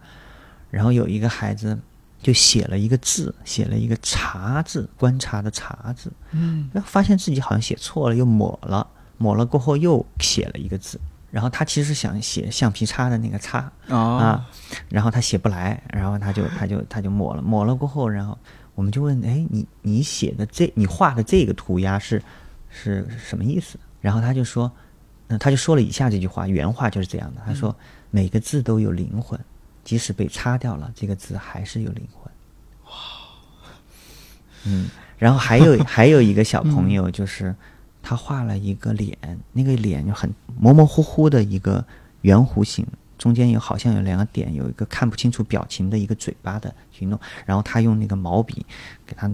Speaker 3: 然后有一个孩子就写了一个字，写了一个“察”字，观察的“察”字，
Speaker 2: 嗯
Speaker 3: 然后发现自己好像写错了，又抹了，抹了过后又写了一个字，然后他其实想写橡皮擦的那个“擦”，
Speaker 2: 啊
Speaker 3: 啊，然后他写不来，然后他就他就他就抹了，抹了过后，然后我们就问，哎，你你写的这你画的这个涂鸦是是什么意思？然后他就说，那他就说了以下这句话，原话就是这样的，他说每个字都有灵魂，即使被擦掉了，这个字还是有灵魂。哇，嗯，然后还有还有一个小朋友，就是他画了一个脸，那个脸就很模模糊糊的一个圆弧形，中间有好像有两个点，有一个看不清楚表情的一个嘴巴的去弄，然后他用那个毛笔给他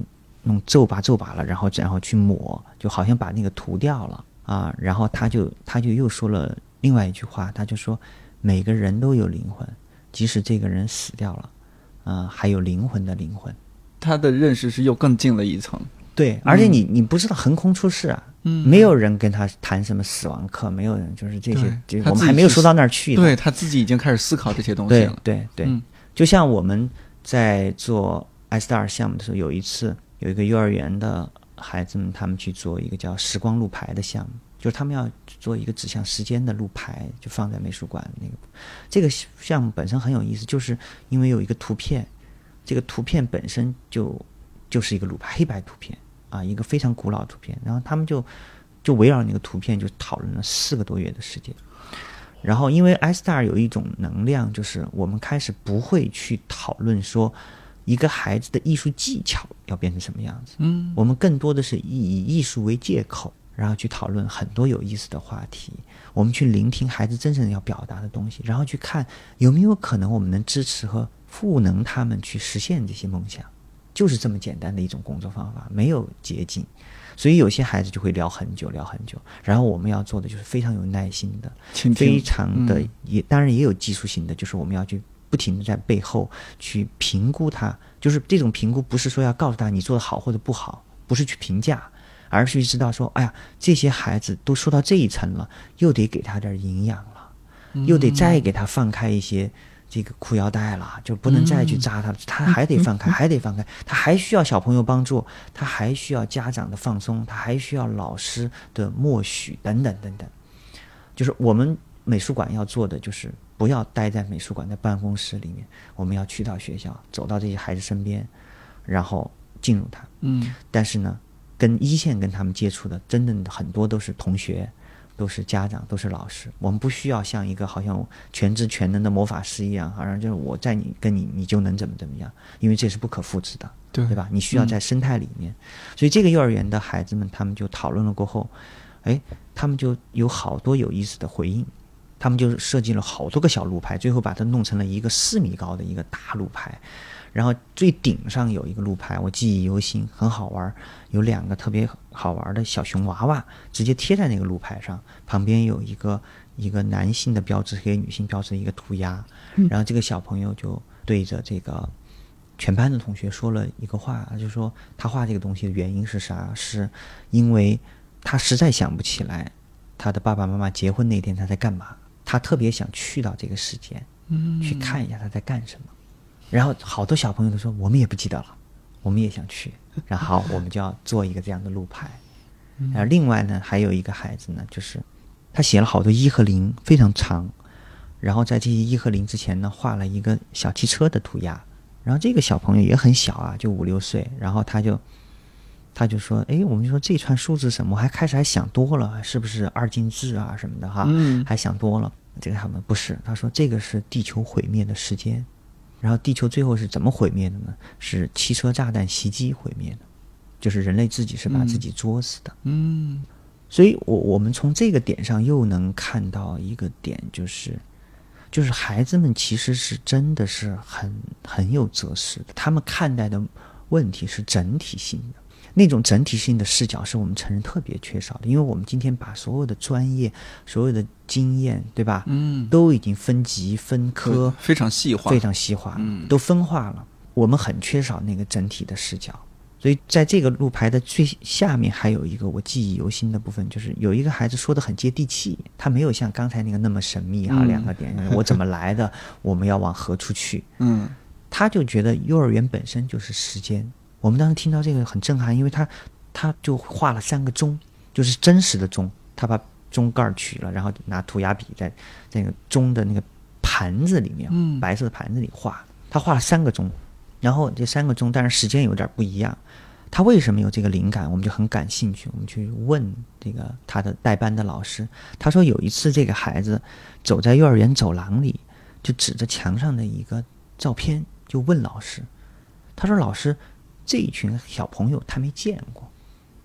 Speaker 3: 弄皱巴皱巴了，然后然后去抹，就好像把那个涂掉了啊，然后他就他就又说了另外一句话，他就说每个人都有灵魂。即使这个人死掉了，啊，还有灵魂的灵魂，
Speaker 2: 他的认识是又更近了一层。
Speaker 3: 对，而且你你不知道横空出世啊，嗯，没有人跟他谈什么死亡课，没有人就是这些，就我们还没有说到那儿去。
Speaker 2: 对他自己已经开始思考这些东西了。
Speaker 3: 对对对，就像我们在做 S 二项目的时候，有一次有一个幼儿园的孩子们，他们去做一个叫时光路牌的项目。就是他们要做一个指向时间的路牌，就放在美术馆那个。这个项目本身很有意思，就是因为有一个图片，这个图片本身就就是一个路牌，黑白图片啊，一个非常古老的图片。然后他们就就围绕那个图片就讨论了四个多月的时间。然后因为 S Star 有一种能量，就是我们开始不会去讨论说一个孩子的艺术技巧要变成什么样子，嗯，我们更多的是以艺术为借口。然后去讨论很多有意思的话题，我们去聆听孩子真正要表达的东西，然后去看有没有可能我们能支持和赋能他们去实现这些梦想，就是这么简单的一种工作方法，没有捷径。所以有些孩子就会聊很久，聊很久。然后我们要做的就是非常有耐心的，非常的也当然也有技术性的，就是我们要去不停的在背后去评估他，就是这种评估不是说要告诉他你做的好或者不好，不是去评价。而是知道说，哎呀，这些孩子都说到这一层了，又得给他点营养了，又得再给他放开一些这个裤腰带了，就不能再去扎他，他还得放开，还得放开，他还需要小朋友帮助，他还需要家长的放松，他还需要老师的默许等等等等。就是我们美术馆要做的，就是不要待在美术馆的办公室里面，我们要去到学校，走到这些孩子身边，然后进入他。嗯，但是呢。跟一线跟他们接触的，真正的很多都是同学，都是家长，都是老师。我们不需要像一个好像全知全能的魔法师一样，好像就是我在你跟你，你就能怎么怎么样，因为这是不可复制的，
Speaker 2: 对
Speaker 3: 对吧？你需要在生态里面。所以这个幼儿园的孩子们，他们就讨论了过后，哎，他们就有好多有意思的回应，他们就设计了好多个小路牌，最后把它弄成了一个四米高的一个大路牌。然后最顶上有一个路牌，我记忆犹新，很好玩。有两个特别好玩的小熊娃娃，直接贴在那个路牌上，旁边有一个一个男性的标志和女性标志的一个涂鸦。然后这个小朋友就对着这个全班的同学说了一个话，就说他画这个东西的原因是啥？是因为他实在想不起来他的爸爸妈妈结婚那天他在干嘛，他特别想去到这个时间，去看一下他在干什么。然后好多小朋友都说，我们也不记得了，我们也想去。然后我们就要做一个这样的路牌。然后另外呢，还有一个孩子呢，就是他写了好多一和零，非常长。然后在这些一和零之前呢，画了一个小汽车的涂鸦。然后这个小朋友也很小啊，就五六岁。然后他就他就说：“哎，我们就说这串数字什么？我还开始还想多了，是不是二进制啊什么的哈？还想多了。这个他们不是，他说这个是地球毁灭的时间。”然后地球最后是怎么毁灭的呢？是汽车炸弹袭击毁灭的，就是人类自己是把自己作死的。嗯，所以，我我们从这个点上又能看到一个点，就是，就是孩子们其实是真的是很很有哲思的，他们看待的问题是整体性的。那种整体性的视角是我们成人特别缺少的，因为我们今天把所有的专业、所有的经验，对吧？嗯，都已经分级分科，
Speaker 2: 非常细化，
Speaker 3: 非常细化，嗯，都分化了。我们很缺少那个整体的视角，所以在这个路牌的最下面还有一个我记忆犹新的部分，就是有一个孩子说的很接地气，他没有像刚才那个那么神秘哈，两个点，我怎么来的，我们要往何处去？嗯，他就觉得幼儿园本身就是时间。我们当时听到这个很震撼，因为他，他就画了三个钟，就是真实的钟，他把钟盖取了，然后拿涂鸦笔在那个钟的那个盘子里面，白色的盘子里画，他画了三个钟，然后这三个钟，但是时间有点不一样。他为什么有这个灵感？我们就很感兴趣，我们去问这个他的代班的老师，他说有一次这个孩子走在幼儿园走廊里，就指着墙上的一个照片，就问老师：“他说老师，这一群小朋友他没见过，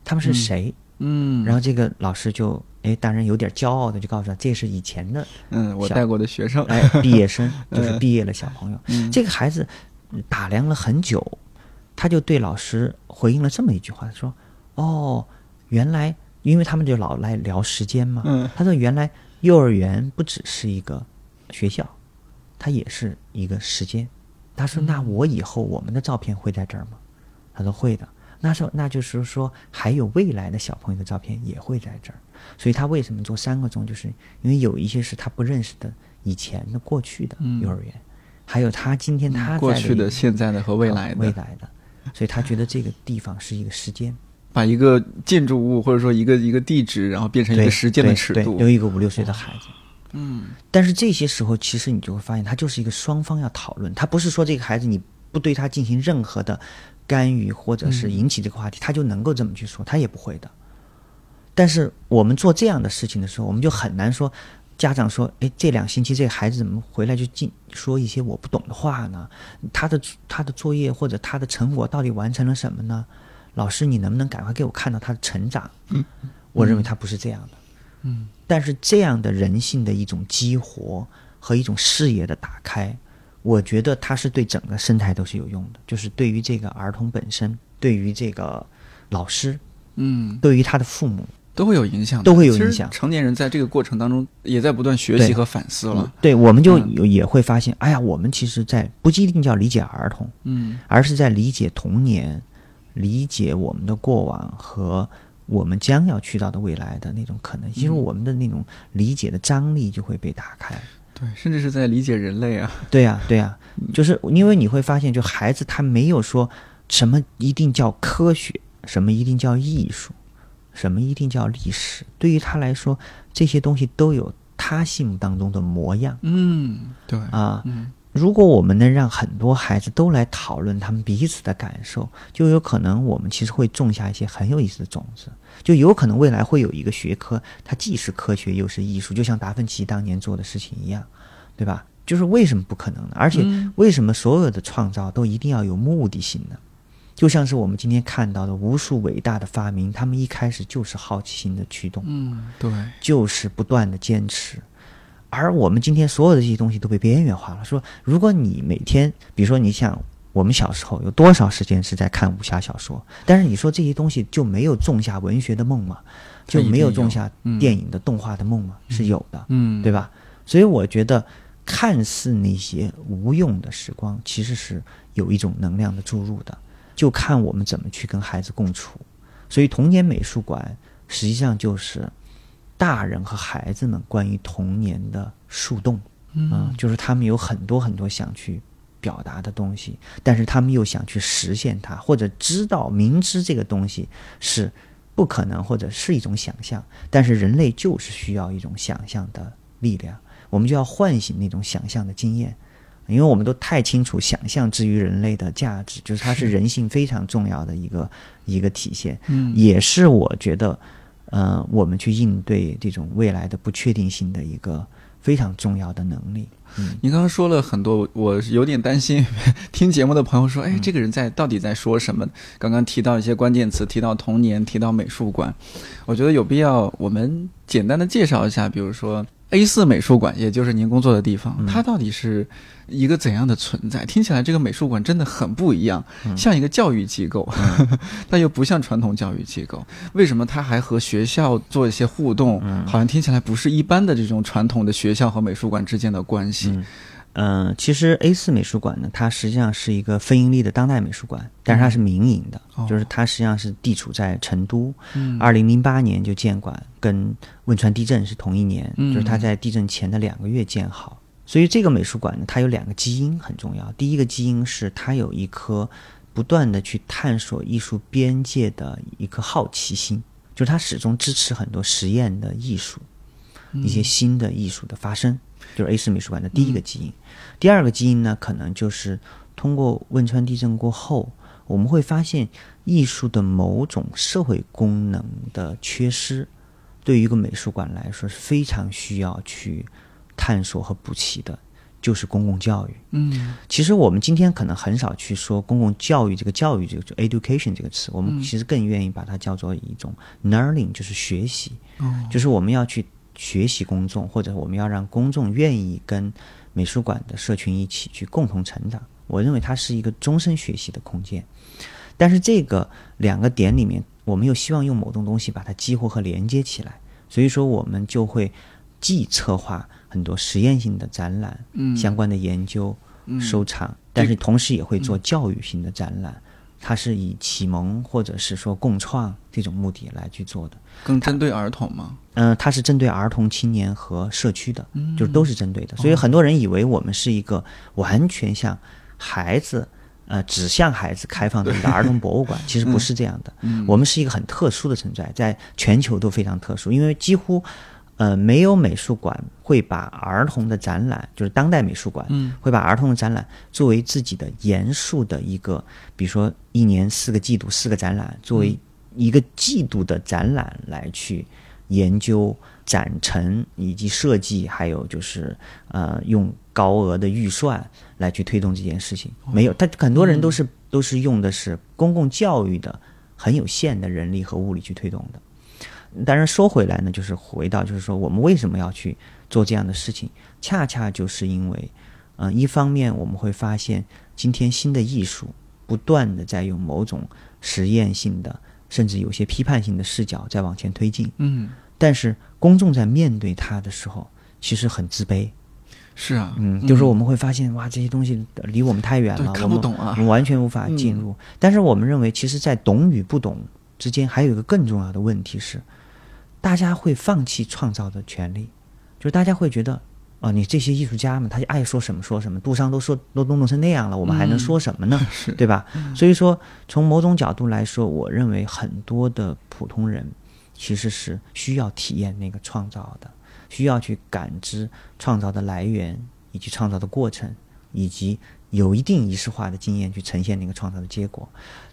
Speaker 3: 他们是谁？”
Speaker 2: 嗯，
Speaker 3: 然后这个老师就哎，当然有点骄傲的就告诉他，这是以前的
Speaker 2: 嗯，我带过的学生，
Speaker 3: 哎毕业生，就是毕业了小朋友。
Speaker 2: 嗯
Speaker 3: 这个孩子打量了很久，他就对老师回应了这么一句话，他说：“哦，原来因为他们就老来聊时间嘛。
Speaker 2: 嗯
Speaker 3: 他说原来幼儿园不只是一个学校，它也是一个时间。他说：“那我以后我们的照片会在这儿吗？”他说：“会的。”那时候那就是说，还有未来的小朋友的照片也会在这儿。所以他为什么做三个钟，就是因为有一些是他不认识的以前的过去的幼儿园，还有他今天他
Speaker 2: 过去的、现在的和未来的，
Speaker 3: 未来的，所以他觉得这个地方是一个时间，
Speaker 2: 把一个建筑物或者说一个一个地址，然后变成一个时间的
Speaker 3: 对
Speaker 2: 尺度。
Speaker 3: 对有一个五六岁的孩子，
Speaker 2: 嗯。
Speaker 3: 但是这些时候，其实你就会发现，它就是一个双方要讨论，他不是说这个孩子你不对他进行任何的干预或者是引起这个话题，他就能够这么去说，他也不会的。但是我们做这样的事情的时候，我们就很难说，家长说，哎，这两星期这个孩子怎么回来就进说一些我不懂的话呢？他的他的作业或者他的成果到底完成了什么呢？老师，你能不能赶快给我看到他的成长？嗯，我认为他不是这样的。
Speaker 2: 嗯，
Speaker 3: 但是这样的人性的一种激活和一种视野的打开，我觉得它是对整个生态都是有用的，就是对于这个儿童本身，对于这个老师，
Speaker 2: 嗯，
Speaker 3: 对于他的父母，
Speaker 2: 都会有影响，
Speaker 3: 都会有影响。
Speaker 2: 成年人在这个过程当中也在不断学习和反思了。
Speaker 3: 对，我们就也会发现，哎呀，我们其实在不一定叫理解儿童，
Speaker 2: 嗯。
Speaker 3: 而是在理解童年，理解我们的过往和我们将要去到的未来的那种可能。因为我们的那种理解的张力就会被打开。
Speaker 2: 对，甚至是在理解人类啊。
Speaker 3: 对呀、对呀、就是因为你会发现，就孩子他没有说什么一定叫科学，什么一定叫艺术，什么一定叫历史。对于他来说，这些东西都有他心目当中的模样
Speaker 2: 嗯，对，
Speaker 3: 啊。
Speaker 2: 嗯
Speaker 3: 如果我们能让很多孩子都来讨论他们彼此的感受，就有可能我们其实会种下一些很有意思的种子，就有可能未来会有一个学科，它既是科学又是艺术，就像达芬奇当年做的事情一样，对吧？就是为什么不可能呢？而且
Speaker 2: 嗯
Speaker 3: 为什么所有的创造都一定要有目的性呢？就像是我们今天看到的无数伟大的发明，他们一开始就是好奇心的驱动，
Speaker 2: 嗯，对，
Speaker 3: 就是不断的坚持。而我们今天所有的这些东西都被边缘化了。说，如果你每天，比如说你想，我们小时候有多少时间是在看武侠小说？但是你说这些东西就没有种下文学的梦吗？就没有种下
Speaker 2: 嗯
Speaker 3: 电影的动画的梦吗？是有的，
Speaker 2: 嗯，
Speaker 3: 对吧？所以我觉得，看似那些无用的时光，其实是有一种能量的注入的，就看我们怎么去跟孩子共处。所以，童年美术馆实际上就是大人和孩子们关于童年的树洞，嗯、就是他们有很多很多想去表达的东西，但是他们又想去实现它，或者知道明知这个东西是不可能，或者是一种想象，但是人类就是需要一种想象的力量，我们就要唤醒那种想象的经验。因为我们都太清楚想象之于人类的价值，就是它是人性非常重要的一个一个体现，
Speaker 2: 嗯
Speaker 3: 也是我觉得，呃，我们去应对这种未来的不确定性的一个非常重要的能力。嗯，
Speaker 2: 你刚刚说了很多，我有点担心，听节目的朋友说，
Speaker 3: 嗯
Speaker 2: 哎，这个人在到底在说什么？刚刚提到一些关键词，提到童年，提到美术馆，我觉得有必要我们简单的介绍一下，比如说 A 四美术馆，也就是您工作的地方，
Speaker 3: 嗯
Speaker 2: 它到底是一个怎样的存在？听起来这个美术馆真的很不一样，
Speaker 3: 嗯
Speaker 2: 像一个教育机构，但又不像传统教育机构。为什么它还和学校做一些互动？
Speaker 3: 嗯
Speaker 2: 好像听起来不是一般的这种传统的学校和美术馆之间的关系。
Speaker 3: 嗯嗯、其实 A 四美术馆呢，它实际上是一个非盈利的当代美术馆，但是它是民营的，
Speaker 2: 哦
Speaker 3: 就是它实际上是地处在成都，
Speaker 2: 嗯
Speaker 3: 二零零八年就建馆，跟汶川地震是同一年，
Speaker 2: 嗯
Speaker 3: 就是它在地震前的两个月建好。所以这个美术馆呢，它有两个基因很重要。第一个基因是它有一颗不断的去探索艺术边界的一颗好奇心，就是它始终支持很多实验的艺术，一些新的艺术的发生，就是 A 四美术馆的第一个基因。第二个基因呢，可能就是通过汶川地震过后，我们会发现艺术的某种社会功能的缺失，对于一个美术馆来说是非常需要去探索和补齐的。就是公共教育。
Speaker 2: 嗯
Speaker 3: 其实我们今天可能很少去说公共教育这个教育这个就 education 这个词，我们其实更愿意把它叫做一种 learning，就是学习，就是我们要去学习公众，或者我们要让公众愿意跟美术馆的社群一起去共同成长。我认为它是一个终身学习的空间。但是这个两个点里面，我们又希望用某种东西把它激活和连接起来，所以说我们就会既策划很多实验性的展览，
Speaker 2: 嗯
Speaker 3: 相关的研究、收藏，但是同时也会做教育性的展览，它是以启蒙或者是说共创这种目的来去做的。
Speaker 2: 更针对儿童吗。
Speaker 3: 嗯、它是针对儿童、青年和社区的，就是都是针对的。所以很多人以为我们是一个完全向孩子。呃，只向孩子开放的一个儿童博物馆，其实不是这样的。我们是一个很特殊的存在，在全球都非常特殊，因为几乎呃没有美术馆会把儿童的展览，就是当代美术馆，
Speaker 2: 嗯
Speaker 3: 会把儿童的展览作为自己的严肃的一个，比如说一年四个季度四个展览，作为一个季度的展览来去研究、展陈以及设计，还有就是呃用高额的预算来去推动这件事情。没有，他很多人都是、都是用的是公共教育的很有限的人力和物力去推动的。当然说回来呢，就是回到就是说，我们为什么要去做这样的事情？恰恰就是因为，嗯、一方面我们会发现，今天新的艺术不断的在用某种实验性的，甚至有些批判性的视角在往前推进，
Speaker 2: 嗯，
Speaker 3: 但是公众在面对它的时候，其实很自卑。
Speaker 2: 是啊，
Speaker 3: 嗯，就是我们会发现，哇，这些东西离我们太远了，
Speaker 2: 看不懂啊
Speaker 3: 我们完全无法进入。但是我们认为，其实，在懂与不懂之间，还有一个更重要的问题是，大家会放弃创造的权利，就是大家会觉得，啊、你这些艺术家们，他就爱说什么说什么，杜尚都说都都弄成那样了，我们还能说什么呢？
Speaker 2: 是
Speaker 3: 对吧？所以说，从某种角度来说，我认为很多的普通人其实是需要体验那个创造的，需要去感知创造的来源以及创造的过程，以及有一定仪式化的经验去呈现那个创造的结果。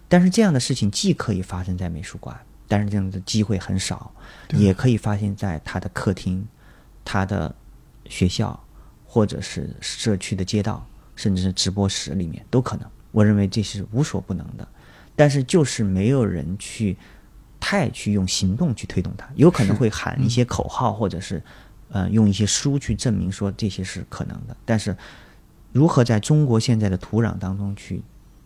Speaker 3: 但是这样的事情既可以发生在美术馆，但是这样的机会很少，也可以发现在他的客厅、他的学校，或者是社区的街道，甚至是直播室里面都可能。我认为这是无所不能的，但是就是没有人去太去用行动去推动它，有可能会喊一些口号，或者是呃用一些书去证明说这些是可能的，但是如何在中国现在的土壤当中去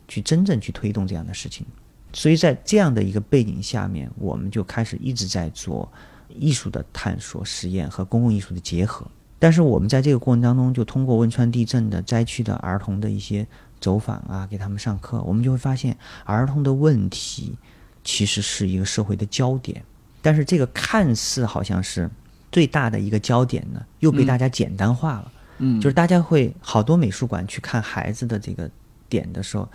Speaker 3: 去真正去推动这样的事情？所以在这样的一个背景下面，我们就开始一直在做艺术的探索、实验和公共艺术的结合。但是我们在这个过程当中，就通过汶川地震的灾区的儿童的一些走访啊，给他们上课，我们就会发现儿童的问题其实是一个社会的焦点。但是这个看似好像是最大的一个焦点呢，又被大家简单化了。
Speaker 2: 嗯，
Speaker 3: 就是大家会好多美术馆去看孩子的这个点的时候，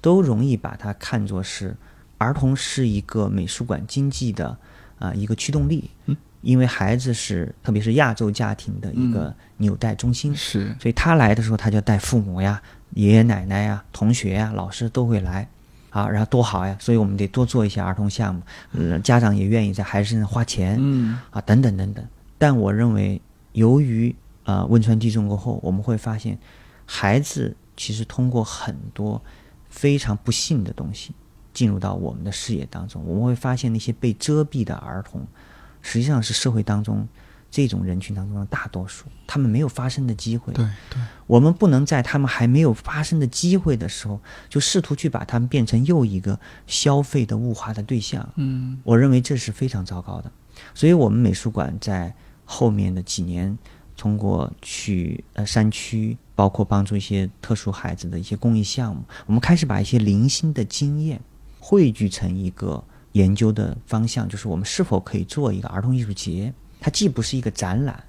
Speaker 3: 都容易把它看作是儿童是一个美术馆经济的啊、一个驱动力，因为孩子是特别是亚洲家庭的一个纽带中心，
Speaker 2: 是
Speaker 3: 所以他来的时候他就带父母呀、爷爷奶奶呀、同学呀、老师都会来。啊，然后多好呀！所以我们得多做一些儿童项目，嗯，家长也愿意在孩子身上花钱，
Speaker 2: 嗯
Speaker 3: 啊，等等等等。但我认为，由于呃汶川地震过后，我们会发现，孩子其实通过很多非常不幸的东西进入到我们的视野当中，我们会发现那些被遮蔽的儿童，实际上是社会当中这种人群当中的大多数，他们没有发声的机会。
Speaker 2: 对对，
Speaker 3: 我们不能在他们还没有发生的机会的时候，就试图去把他们变成又一个消费的物化的对象。
Speaker 2: 嗯
Speaker 3: 我认为这是非常糟糕的。所以，我们美术馆在后面的几年，通过去呃山区，包括帮助一些特殊孩子的一些公益项目，我们开始把一些零星的经验汇聚成一个研究的方向，就是我们是否可以做一个儿童艺术节。它既不是一个展览，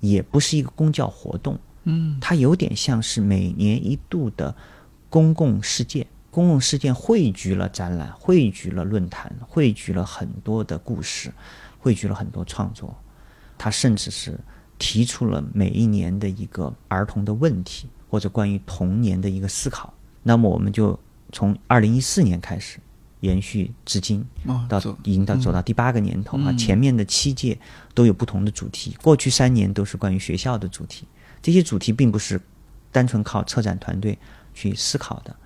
Speaker 3: 也不是一个公教活动，
Speaker 2: 嗯
Speaker 3: 它有点像是每年一度的公共事件。公共事件汇聚了展览，汇聚了论坛，汇聚了很多的故事，汇聚了很多创作。它甚至是提出了每一年的一个儿童的问题，或者关于童年的一个思考。那么我们就从二零一四年开始延续至今，到已经到走到第八个年头啊，
Speaker 2: 嗯。
Speaker 3: 前面的七届都有不同的主题，过去三年都是关于学校的主题，这些主题并不是单纯靠策展团队去思考的，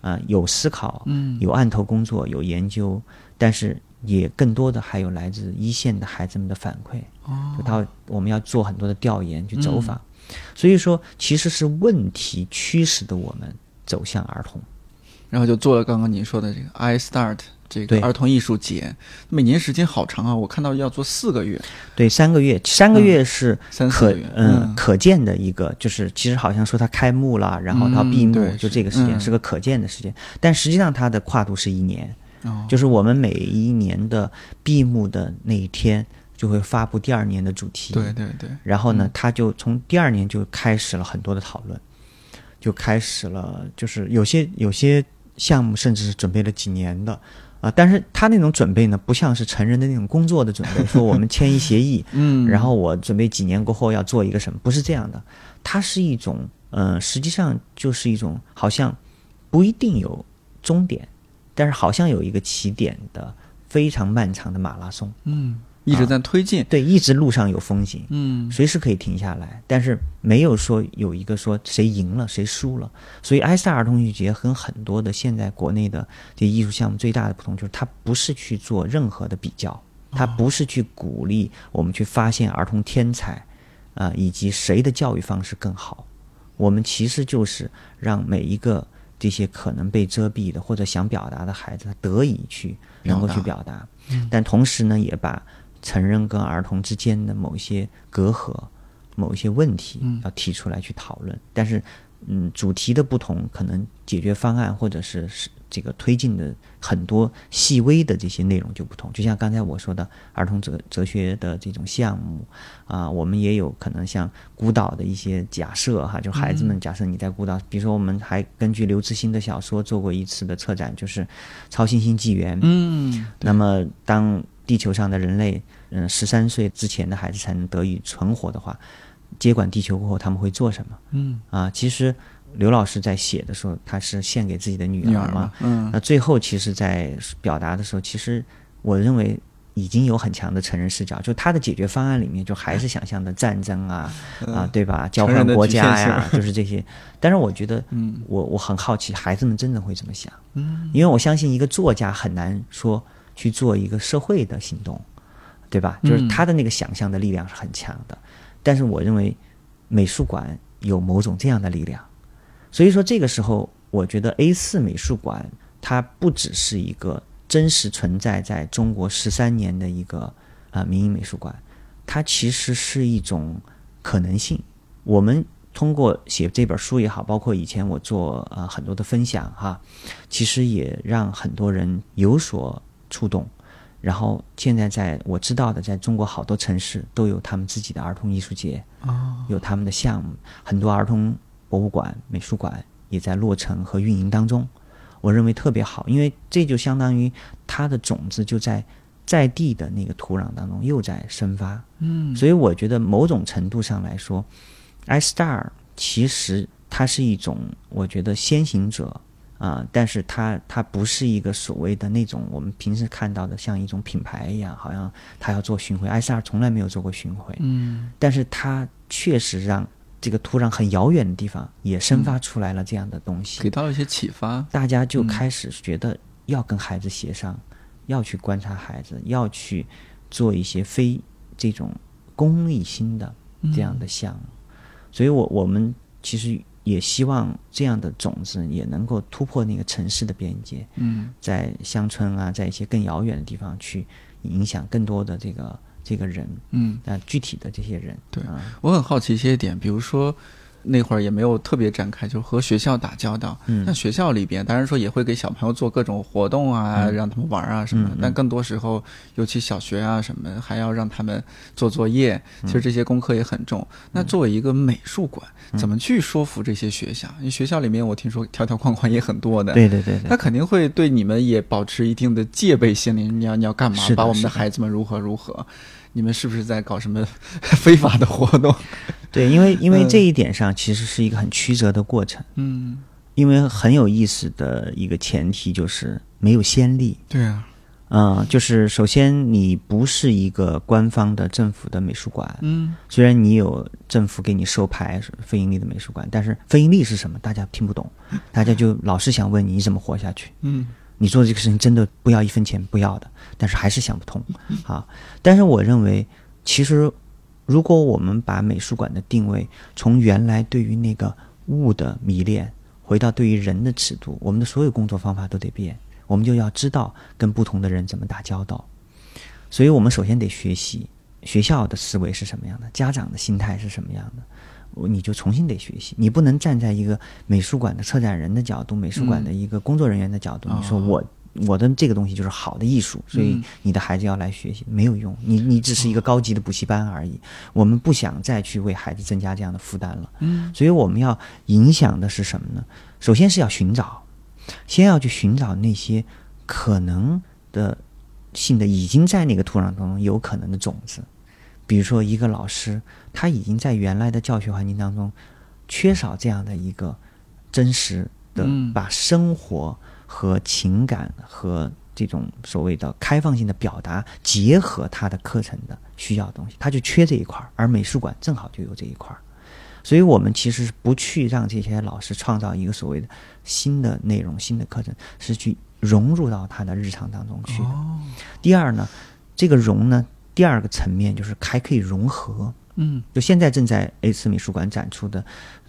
Speaker 3: 啊、有思考，
Speaker 2: 嗯。
Speaker 3: 有案头工作，有研究，但是也更多的还有来自一线的孩子们的反馈。
Speaker 2: 哦。
Speaker 3: 就他我们要做很多的调研去走访，
Speaker 2: 嗯。
Speaker 3: 所以说其实是问题驱使的我们走向儿童。
Speaker 2: 然后就做了刚刚您说的这个 I Start 这个儿童艺术节，每年时间好长啊，我看到要做四个月，
Speaker 3: 对，三个月，三个月是可
Speaker 2: 个月
Speaker 3: 嗯
Speaker 2: 嗯。
Speaker 3: 可见的一个，就是其实好像说它开幕了，然后到闭幕，
Speaker 2: 嗯
Speaker 3: 就这个时间、
Speaker 2: 嗯。
Speaker 3: 是个可见的时间，但实际上它的跨度是一年，
Speaker 2: 哦，
Speaker 3: 就是我们每一年的闭幕的那一天就会发布第二年的主题，
Speaker 2: 对对对，
Speaker 3: 然后呢，他就从第二年就开始了很多的讨论，就开始了，就是有些有些项目甚至是准备了几年的。啊、但是他那种准备呢，不像是成人的那种工作的准备，说我们签一协议，
Speaker 2: 嗯，
Speaker 3: 然后我准备几年过后要做一个什么，不是这样的，它是一种呃，实际上就是一种好像不一定有终点，但是好像有一个起点的非常漫长的马拉松，
Speaker 2: 嗯一直在推进，
Speaker 3: 对，一直路上有风景，
Speaker 2: 嗯
Speaker 3: 随时可以停下来，但是没有说有一个说谁赢了谁输了。所以埃塞儿童艺术节跟很多的现在国内的这艺术项目最大的不同就是，它不是去做任何的比较，它不是去鼓励我们去发现儿童天才，啊、以及谁的教育方式更好。我们其实就是让每一个这些可能被遮蔽的或者想表达的孩子他得以去能够去表达，但同时呢，也把成人跟儿童之间的某一些隔阂、某一些问题要提出来去讨论。但是，嗯，主题的不同，可能解决方案或者是是这个推进的很多细微的这些内容就不同。就像刚才我说的儿童哲哲学的这种项目啊、我们也有可能像孤岛的一些假设哈，就孩子们假设你在孤岛，比如说我们还根据刘慈欣的小说做过一次的策展，就是《超新星纪元》。
Speaker 2: 嗯，
Speaker 3: 那么，当地球上的人类，嗯，十三岁之前的孩子才能得以存活的话，接管地球过后，他们会做什么？
Speaker 2: 嗯，
Speaker 3: 啊，其实刘老师在写的时候，他是献给自己的女儿嘛
Speaker 2: 嗯
Speaker 3: 那最后，其实，在表达的时候，其实我认为已经有很强的成人视角，就他的解决方案里面，就还是想象的战争啊，啊，对吧？交换国家呀，就是这些。但是我觉得，
Speaker 2: 嗯
Speaker 3: 我我很好奇，孩子们真的会怎么想？
Speaker 2: 嗯，
Speaker 3: 因为我相信一个作家很难说去做一个社会的行动，对吧？就是
Speaker 2: 嗯
Speaker 3: 他的那个想象的力量是很强的，但是我认为美术馆有某种这样的力量，所以说这个时候，我觉得 A 四美术馆它不只是一个真实存在在中国十三年的一个啊、民营美术馆，它其实是一种可能性。我们通过写这本书也好，包括以前我做呃很多的分享哈，其实也让很多人有所触动。然后现在在我知道的，在中国好多城市都有他们自己的儿童艺术节，
Speaker 2: 哦，
Speaker 3: 有他们的项目，很多儿童博物馆、美术馆也在落成和运营当中。我认为特别好，因为这就相当于它的种子就在在地的那个土壤当中又在生发。
Speaker 2: 嗯，
Speaker 3: 所以我觉得某种程度上来说，iStar 其实它是一种我觉得先行者啊、但是它它不是一个所谓的那种我们平时看到的像一种品牌一样，好像它要做巡回，iStar 从来没有做过巡回，
Speaker 2: 嗯
Speaker 3: 但是它确实让这个土壤很遥远的地方也生发出来了这样的东西。
Speaker 2: 给到了一些启发，
Speaker 3: 大家就开始觉得要跟孩子协商，要去观察孩子，要去做一些非这种功利心的这样的项目。所以我我们其实也希望这样的种子也能够突破那个城市的边界，
Speaker 2: 嗯。
Speaker 3: 在乡村啊，在一些更遥远的地方去影响更多的这个这个人，
Speaker 2: 嗯，
Speaker 3: 啊、具体的这些人，
Speaker 2: 对
Speaker 3: 啊
Speaker 2: 我很好奇一些点，比如说那会儿也没有特别展开，就和学校打交道。
Speaker 3: 嗯
Speaker 2: 那学校里边当然说也会给小朋友做各种活动啊，
Speaker 3: 嗯
Speaker 2: 让他们玩啊什么的。
Speaker 3: 嗯嗯
Speaker 2: 但更多时候，尤其小学啊什么，还要让他们做作业。
Speaker 3: 嗯
Speaker 2: 其实这些功课也很重。那作为一个美术馆，
Speaker 3: 嗯
Speaker 2: 怎么去说服这些学校？因为学校里面我听说条条框框也很多的。
Speaker 3: 对对对对
Speaker 2: 他，肯定会对你们也保持一定的戒备心理。你要你要干嘛
Speaker 3: 是？
Speaker 2: 把我们的孩子们如何如何？你们是不是在搞什么 非法的活动？
Speaker 3: 对，因为因为
Speaker 2: 嗯
Speaker 3: 这一点上其实是一个很曲折的过程。
Speaker 2: 嗯，
Speaker 3: 因为很有意思的一个前提就是没有先例
Speaker 2: 对啊，
Speaker 3: 嗯，就是首先你不是一个官方的政府的美术馆，
Speaker 2: 嗯
Speaker 3: 虽然你有政府给你授牌是非盈利的美术馆，但是非盈利是什么？大家听不懂，大家就老是想问你怎么活下去。
Speaker 2: 嗯
Speaker 3: 你做这个事情真的不要一分钱不要的，但是还是想不通 啊。但是我认为，其实如果我们把美术馆的定位从原来对于那个物的迷恋，回到对于人的尺度，我们的所有工作方法都得变。我们就要知道跟不同的人怎么打交道，所以我们首先得学习学校的思维是什么样的，家长的心态是什么样的。你就重新得学习，你不能站在一个美术馆的策展人的角度，美术馆的一个工作人员的角度，
Speaker 2: 嗯
Speaker 3: 你说我我的这个东西就是好的艺术，所以你的孩子要来学习，没有用，你你只是一个高级的补习班而已。我们不想再去为孩子增加这样的负担了，
Speaker 2: 嗯
Speaker 3: 所以我们要影响的是什么呢？首先是要寻找，先要去寻找那些可能的性的已经在那个土壤当中有可能的种子。比如说，一个老师他已经在原来的教学环境当中缺少这样的一个真实的
Speaker 2: 嗯
Speaker 3: 把生活和情感和这种所谓的开放性的表达结合他的课程的需要的东西，他就缺这一块儿，而美术馆正好就有这一块儿。所以我们其实是不去让这些老师创造一个所谓的新的内容、新的课程，是去融入到他的日常当中去的。
Speaker 2: 哦
Speaker 3: 第二呢，这个融呢，第二个层面就是还可以融合。
Speaker 2: 嗯
Speaker 3: 就现在正在 A 四美术馆展出的，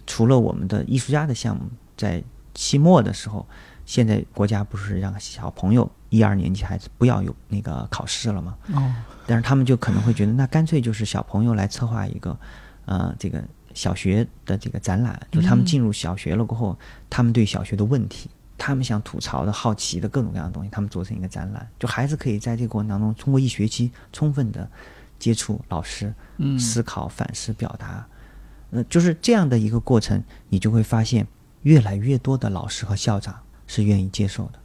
Speaker 3: 除了我们的艺术家的项目，在期末的时候，现在国家不是让小朋友一二年级孩子不要有那个考试了吗？
Speaker 2: 哦。
Speaker 3: 但是他们就可能会觉得，那干脆就是小朋友来策划一个，呃，这个小学的这个展览，就是他们进入小学了过后，他们对小学的问题，他们想吐槽的好奇的各种各样的东西，他们做成一个展览，就孩子可以在这个过程当中，通过一学期充分的接触老师，
Speaker 2: 嗯。
Speaker 3: 思考、反思、表达，呃，就是这样的一个过程，你就会发现，越来越多的老师和校长是愿意接受的，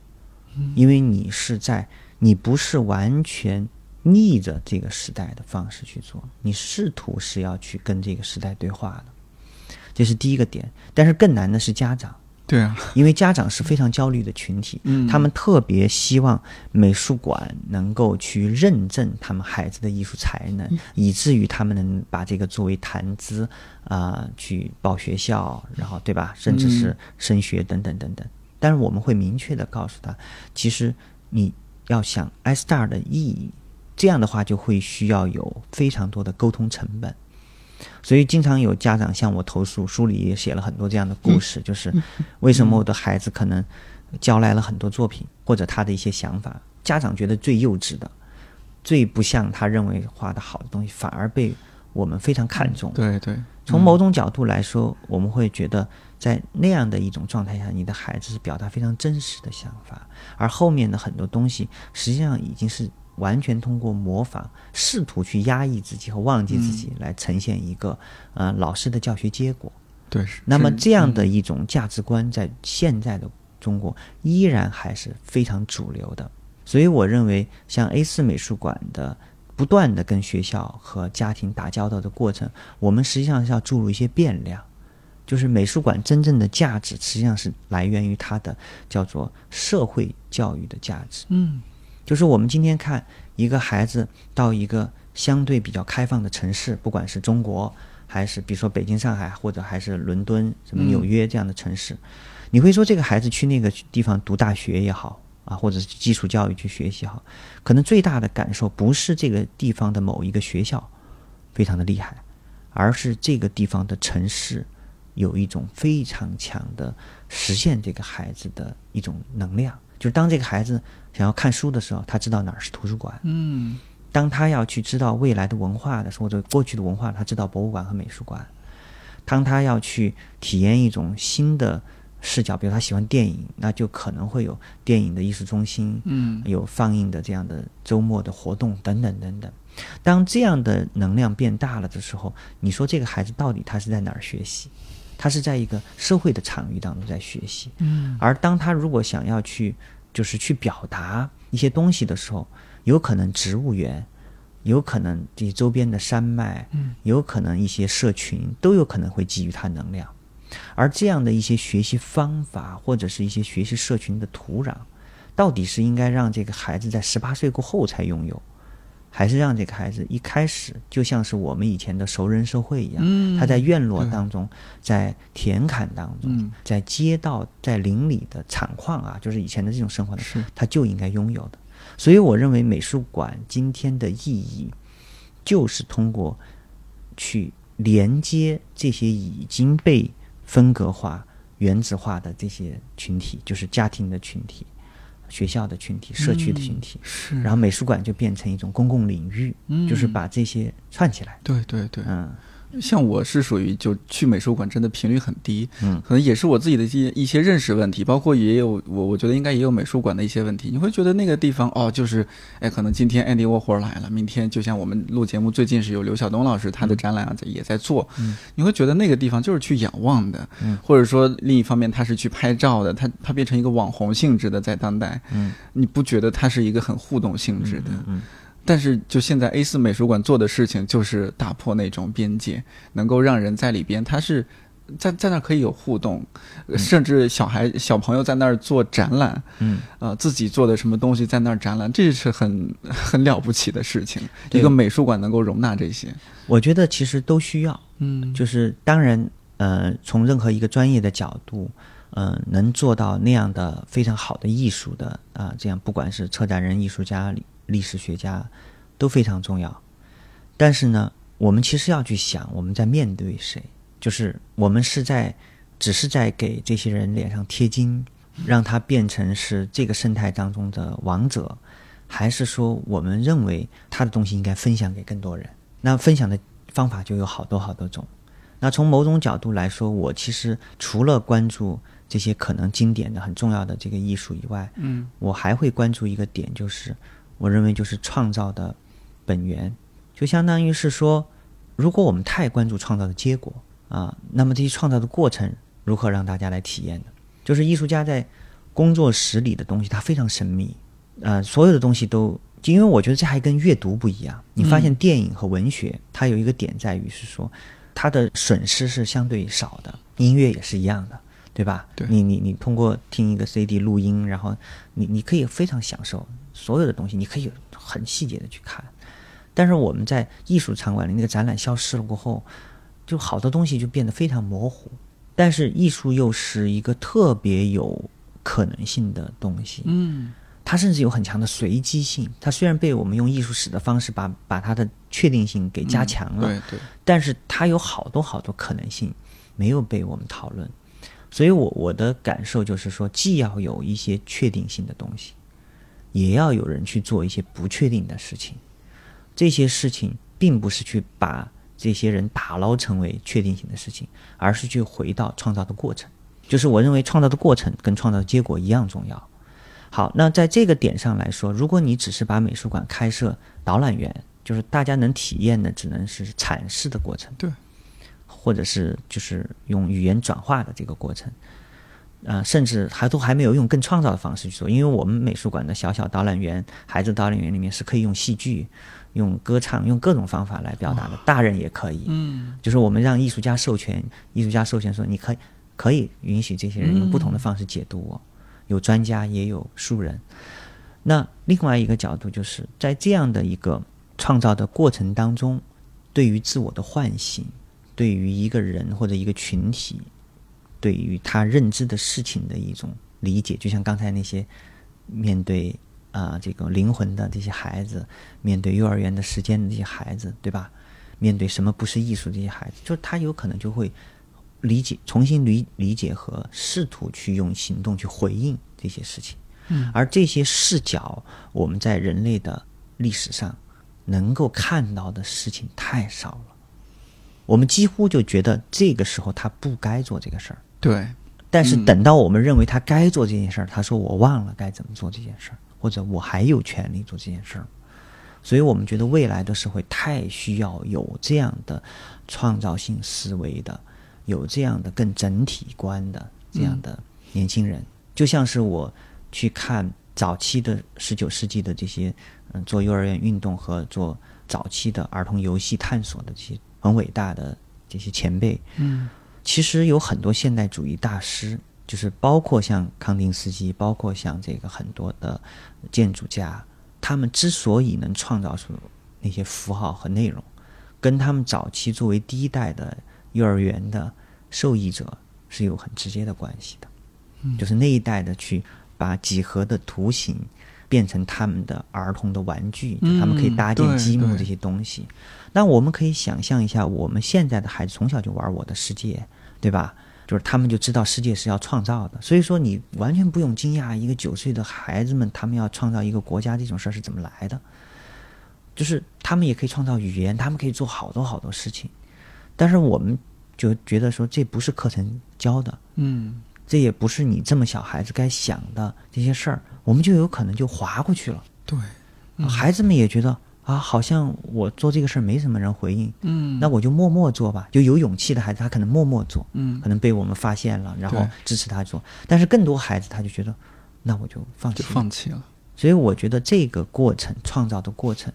Speaker 3: 因为你是在，你不是完全逆着这个时代的方式去做，你试图是要去跟这个时代对话的，这是第一个点。但是更难的是家长。
Speaker 2: 对啊
Speaker 3: 因为家长是非常焦虑的群体，
Speaker 2: 嗯
Speaker 3: 他们特别希望美术馆能够去认证他们孩子的艺术才能，以至于他们能把这个作为谈资啊、去报学校，然后对吧？甚至是升学等等等等。但是我们会明确的告诉他，其实你要想 iStar 的意义，这样的话就会需要有非常多的沟通成本。所以经常有家长向我投诉，书里也写了很多这样的故事，就是为什么我的孩子可能交来了很多作品，或者他的一些想法，家长觉得最幼稚的、最不像他认为画的好的东西，反而被我们非常看重。
Speaker 2: 对对，
Speaker 3: 从某种角度来说，我们会觉得在那样的一种状态下，你的孩子是表达非常真实的想法，而后面的很多东西实际上已经是完全通过模仿，试图去压抑自己和忘记自己，来呈现一个呃老师的教学结果。
Speaker 2: 对是。
Speaker 3: 那么这样的一种价值观，在现在的中国依然还是非常主流的。所以我认为，像 A 四美术馆的不断的跟学校和家庭打交道的过程，我们实际上是要注入一些变量。就是美术馆真正的价值，实际上是来源于它的叫做社会教育的价值。
Speaker 2: 嗯
Speaker 3: 就是我们今天看一个孩子到一个相对比较开放的城市，不管是中国还是比如说北京、上海，或者还是伦敦、什么纽约这样的城市，你会说这个孩子去那个地方读大学也好啊，或者是基础教育去学习也好，可能最大的感受不是这个地方的某一个学校非常的厉害，而是这个地方的城市有一种非常强的实现这个孩子的一种能量。就是当这个孩子想要看书的时候，他知道哪儿是图书馆；
Speaker 2: 嗯
Speaker 3: 当他要去知道未来的文化的时候，或者过去的文化，他知道博物馆和美术馆；当他要去体验一种新的视角，比如他喜欢电影，那就可能会有电影的艺术中心，
Speaker 2: 嗯
Speaker 3: 有放映的这样的周末的活动等等等等。当这样的能量变大了的时候，你说这个孩子到底他是在哪儿学习？他是在一个社会的场域当中在学习，
Speaker 2: 嗯
Speaker 3: 而当他如果想要去，就是去表达一些东西的时候，有可能植物园，有可能这些周边的山脉，
Speaker 2: 嗯，
Speaker 3: 有可能一些社群都有可能会给予他能量，而这样的一些学习方法或者是一些学习社群的土壤，到底是应该让这个孩子在十八岁过后才拥有，还是让这个孩子一开始就像是我们以前的熟人社会一样，
Speaker 2: 嗯
Speaker 3: 他在院落当中，在田坎当中，
Speaker 2: 嗯
Speaker 3: 在街道、在邻里的厂矿啊，就是以前的这种生活呢
Speaker 2: 是，
Speaker 3: 他就应该拥有的。所以我认为美术馆今天的意义，就是通过去连接这些已经被分隔化、原子化的这些群体，就是家庭的群体、学校的群体、社区的群体。
Speaker 2: 是，
Speaker 3: 然后美术馆就变成一种公共领域，
Speaker 2: 嗯
Speaker 3: 就是把这些串起来。
Speaker 2: 对对对，
Speaker 3: 嗯
Speaker 2: 像我是属于就去美术馆真的频率很低，
Speaker 3: 嗯。
Speaker 2: 可能也是我自己的一些一些认识问题，包括也有我我觉得应该也有美术馆的一些问题。你会觉得那个地方哦，就是哎，可能今天 Andy Warhol 来了，明天就像我们录节目，最近是有刘晓东老师他的展览也在做，
Speaker 3: 嗯。
Speaker 2: 你会觉得那个地方就是去仰望的，
Speaker 3: 嗯。
Speaker 2: 或者说另一方面他是去拍照的，他他变成一个网红性质的在当代，
Speaker 3: 嗯。
Speaker 2: 你不觉得它是一个很互动性质的？
Speaker 3: 嗯
Speaker 2: 但是就现在 A 四美术馆做的事情就是打破那种边界，能够让人在里边，他是在在那儿可以有互动，呃甚至小孩小朋友在那儿做展览，
Speaker 3: 嗯，
Speaker 2: 呃，自己做的什么东西在那儿展览，这是很 很了不起的事情。一个美术馆能够容纳这些，
Speaker 3: 我觉得其实都需要。
Speaker 2: 嗯，
Speaker 3: 就是当然，呃，从任何一个专业的角度，呃，能做到那样的非常好的艺术的啊、这样不管是策展人、艺术家、历历史学家，都非常重要。但是呢，我们其实要去想，我们在面对谁，就是我们是在只是在给这些人脸上贴金，让他变成是这个生态当中的王者，还是说我们认为他的东西应该分享给更多人？那分享的方法就有好多好多种。那从某种角度来说，我其实除了关注这些可能经典的、很重要的这个艺术以外，
Speaker 2: 嗯，
Speaker 3: 我还会关注一个点，就是我认为就是创造的本源，就相当于是说，如果我们太关注创造的结果啊，那么这些创造的过程如何让大家来体验呢？就是艺术家在工作室里的东西，它非常神秘，呃，所有的东西都，因为我觉得这还跟阅读不一样。你发现电影和文学，它有一个点在于是说，它的损失是相对少的，音乐也是一样的。对吧？
Speaker 2: 对
Speaker 3: 你你你通过听一个 CD 录音，然后你你可以非常享受所有的东西，你可以很细节的去看。但是我们在艺术场馆里那个展览消失了过后，就好多东西就变得非常模糊。但是艺术又是一个特别有可能性的东西，
Speaker 2: 嗯，
Speaker 3: 它甚至有很强的随机性。它虽然被我们用艺术史的方式把把它的确定性给加强了，
Speaker 2: 对对，
Speaker 3: 但是它有好多好多可能性没有被我们讨论。所以我我的感受就是说，既要有一些确定性的东西，也要有人去做一些不确定的事情。这些事情并不是去把这些人打捞成为确定性的事情，而是去回到创造的过程。就是我认为创造的过程跟创造的结果一样重要。好，那在这个点上来说，如果你只是把美术馆开设导览员，就是大家能体验的只能是阐释的过程，
Speaker 2: 对，
Speaker 3: 或者是就是用语言转化的这个过程，呃，甚至还都还没有用更创造的方式去做，因为我们美术馆的小小导览员、孩子导览员里面是可以用戏剧、用歌唱、用各种方法来表达的，大人也可以。
Speaker 2: 嗯，
Speaker 3: 就是我们让艺术家授权，艺术家授权说你可以可以允许这些人用不同的方式解读我，有专家也有素人。那另外一个角度就是在这样的一个创造的过程当中，对于自我的唤醒，对于一个人或者一个群体，对于他认知的事情的一种理解，就像刚才那些面对啊、这个灵魂的这些孩子，面对幼儿园的时间的这些孩子，对吧？面对什么不是艺术这些孩子，就他有可能就会理解、重新理理解和试图去用行动去回应这些事情。
Speaker 2: 嗯，
Speaker 3: 而这些视角，我们在人类的历史上能够看到的事情太少了。我们几乎就觉得这个时候他不该做这个事儿，
Speaker 2: 对，
Speaker 3: 但是等到我们认为他该做这件事儿，他说我忘了该怎么做这件事儿，或者我还有权利做这件事儿。所以我们觉得未来的社会太需要有这样的创造性思维的，有这样的更整体观的这样的年轻人，就像是我去看早期的十九世纪的这些嗯做幼儿园运动和做早期的儿童游戏探索的这些很伟大的这些前辈，
Speaker 2: 嗯，
Speaker 3: 其实有很多现代主义大师，就是包括像康定斯基，包括像这个很多的建筑家，他们之所以能创造出那些符号和内容，跟他们早期作为第一代的幼儿园的受益者是有很直接的关系的。嗯，就是那一代的去把几何的图形变成他们的儿童的玩具，就他们可以搭建积木这些东西。那我们可以想象一下，我们现在的孩子从小就玩《我的世界》，对吧？就是他们就知道世界是要创造的，所以说你完全不用惊讶，一个九岁的孩子们他们要创造一个国家这种事儿是怎么来的。就是他们也可以创造语言，他们可以做好多好多事情，但是我们就觉得说这不是课程教的，
Speaker 2: 嗯，
Speaker 3: 这也不是你这么小孩子该想的这些事儿，我们就有可能就划过去了。
Speaker 2: 对，
Speaker 3: 孩子们也觉得。啊，好像我做这个事儿没什么人回应，
Speaker 2: 嗯，
Speaker 3: 那我就默默做吧。就有勇气的孩子，他可能默默做，
Speaker 2: 嗯，
Speaker 3: 可能被我们发现了，然后支持他做。但是更多孩子他就觉得，那我就放弃，
Speaker 2: 放弃了。
Speaker 3: 所以我觉得这个过程创造的过程，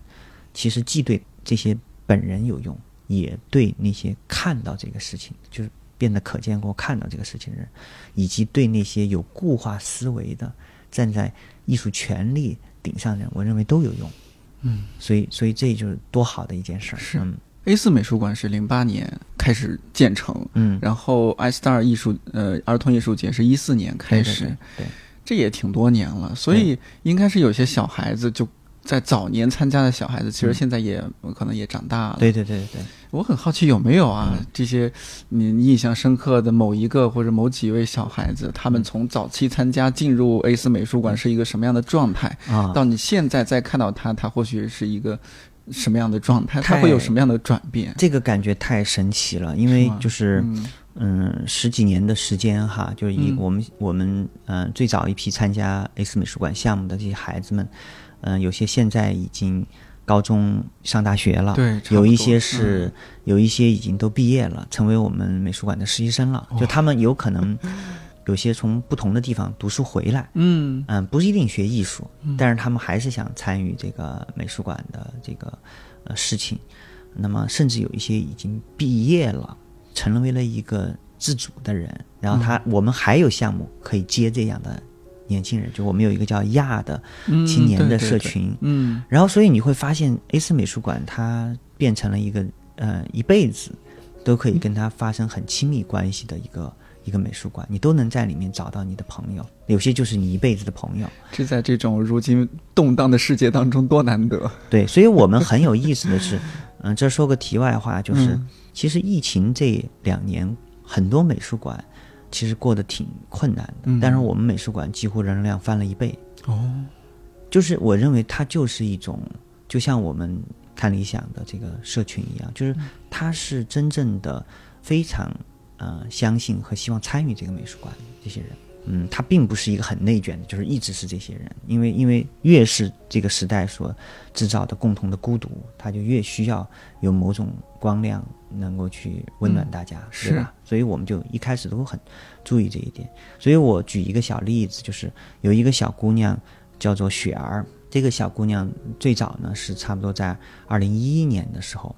Speaker 3: 其实既对这些本人有用，也对那些看到这个事情就是变得可见或看到这个事情的人，以及对那些有固化思维的站在艺术权利顶上的人，我认为都有用。
Speaker 2: 嗯，
Speaker 3: 所以，所以这就是多好的一件事儿。
Speaker 2: 是，A 四美术馆是零八年开始建成，
Speaker 3: 嗯，
Speaker 2: 然后 i Star 艺术呃儿童艺术节是一四年开始，
Speaker 3: 对，
Speaker 2: 这也挺多年了。所以应该是有些小孩子就在早年参加的小孩子，其实现在也可能也长大了。
Speaker 3: 对对对对。
Speaker 2: 我很好奇有没有啊？这些你印象深刻的某一个或者某几位小孩子，他们从早期参加进入 A 四美术馆是一个什么样的状态
Speaker 3: 啊？
Speaker 2: 到你现在再看到他，他或许是一个什么样的状态？他会有什么样的转变？
Speaker 3: 这个感觉太神奇了，因为就是嗯十几年的时间哈，就是以我们我们嗯最早一批参加 A 四美术馆项目的这些孩子们，嗯有些现在已经。高中上大学了，
Speaker 2: 对，
Speaker 3: 有一些是，有一些已经都毕业了，成为我们美术馆的实习生了。就他们有可能 有些从不同的地方读书回来，
Speaker 2: 嗯
Speaker 3: 嗯，不一定学艺术，但是他们还是想参与这个美术馆的这个呃事情。那么，甚至有一些已经毕业了，成为了一个自主的人。然后他，我们还有项目可以接这样的。年轻人，就我们有一个叫亚的青年的社群，
Speaker 2: 嗯，
Speaker 3: 然后所以你会发现 A 四美术馆它变成了一个呃一辈子都可以跟他发生很亲密关系的一个一个美术馆，你都能在里面找到你的朋友，有些就是你一辈子的朋友。
Speaker 2: 这在这种如今动荡的世界当中多难得。
Speaker 3: 对，所以我们很有意思的是，嗯，这说个题外话，就是其实疫情这两年很多美术馆。其实过得挺困难的，但是我们美术馆几乎人流量翻了一倍。
Speaker 2: 哦，
Speaker 3: 就是我认为它就是一种，就像我们看理想的这个社群一样，就是它是真正的非常呃相信和希望参与这个美术馆这些人。嗯，他并不是一个很内卷的，就是一直是这些人，因为因为越是这个时代所制造的共同的孤独，他就越需要有某种光亮能够去温暖大家，
Speaker 2: 是
Speaker 3: 吧？所以我们就一开始都很注意这一点。所以我举一个小例子，就是有一个小姑娘叫做雪儿，这个小姑娘最早呢是差不多在二零一一年的时候。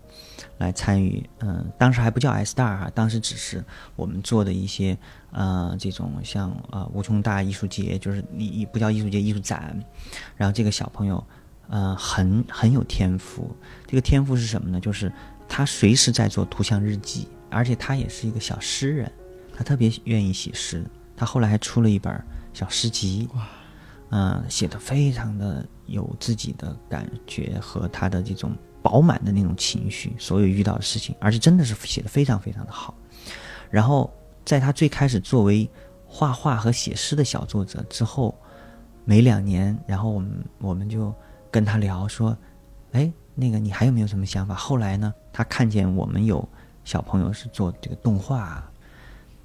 Speaker 3: 来参与，嗯，当时还不叫 S Star 哈，当时只是我们做的一些，呃，这种像呃无穷大艺术节，就是艺不叫艺术节，艺术展。然后这个小朋友，呃，很很有天赋。这个天赋是什么呢？就是他随时在做图像日记，而且他也是一个小诗人，他特别愿意写诗。他后来还出了一本小诗集，
Speaker 2: 哇，
Speaker 3: 嗯，写的非常的有自己的感觉和他的这种。饱满的那种情绪，所有遇到的事情，而且真的是写的非常非常的好。然后在他最开始作为画画和写诗的小作者之后，没两年，然后我们我们就跟他聊说：“哎，那个你还有没有什么想法？”后来呢，他看见我们有小朋友是做这个动画，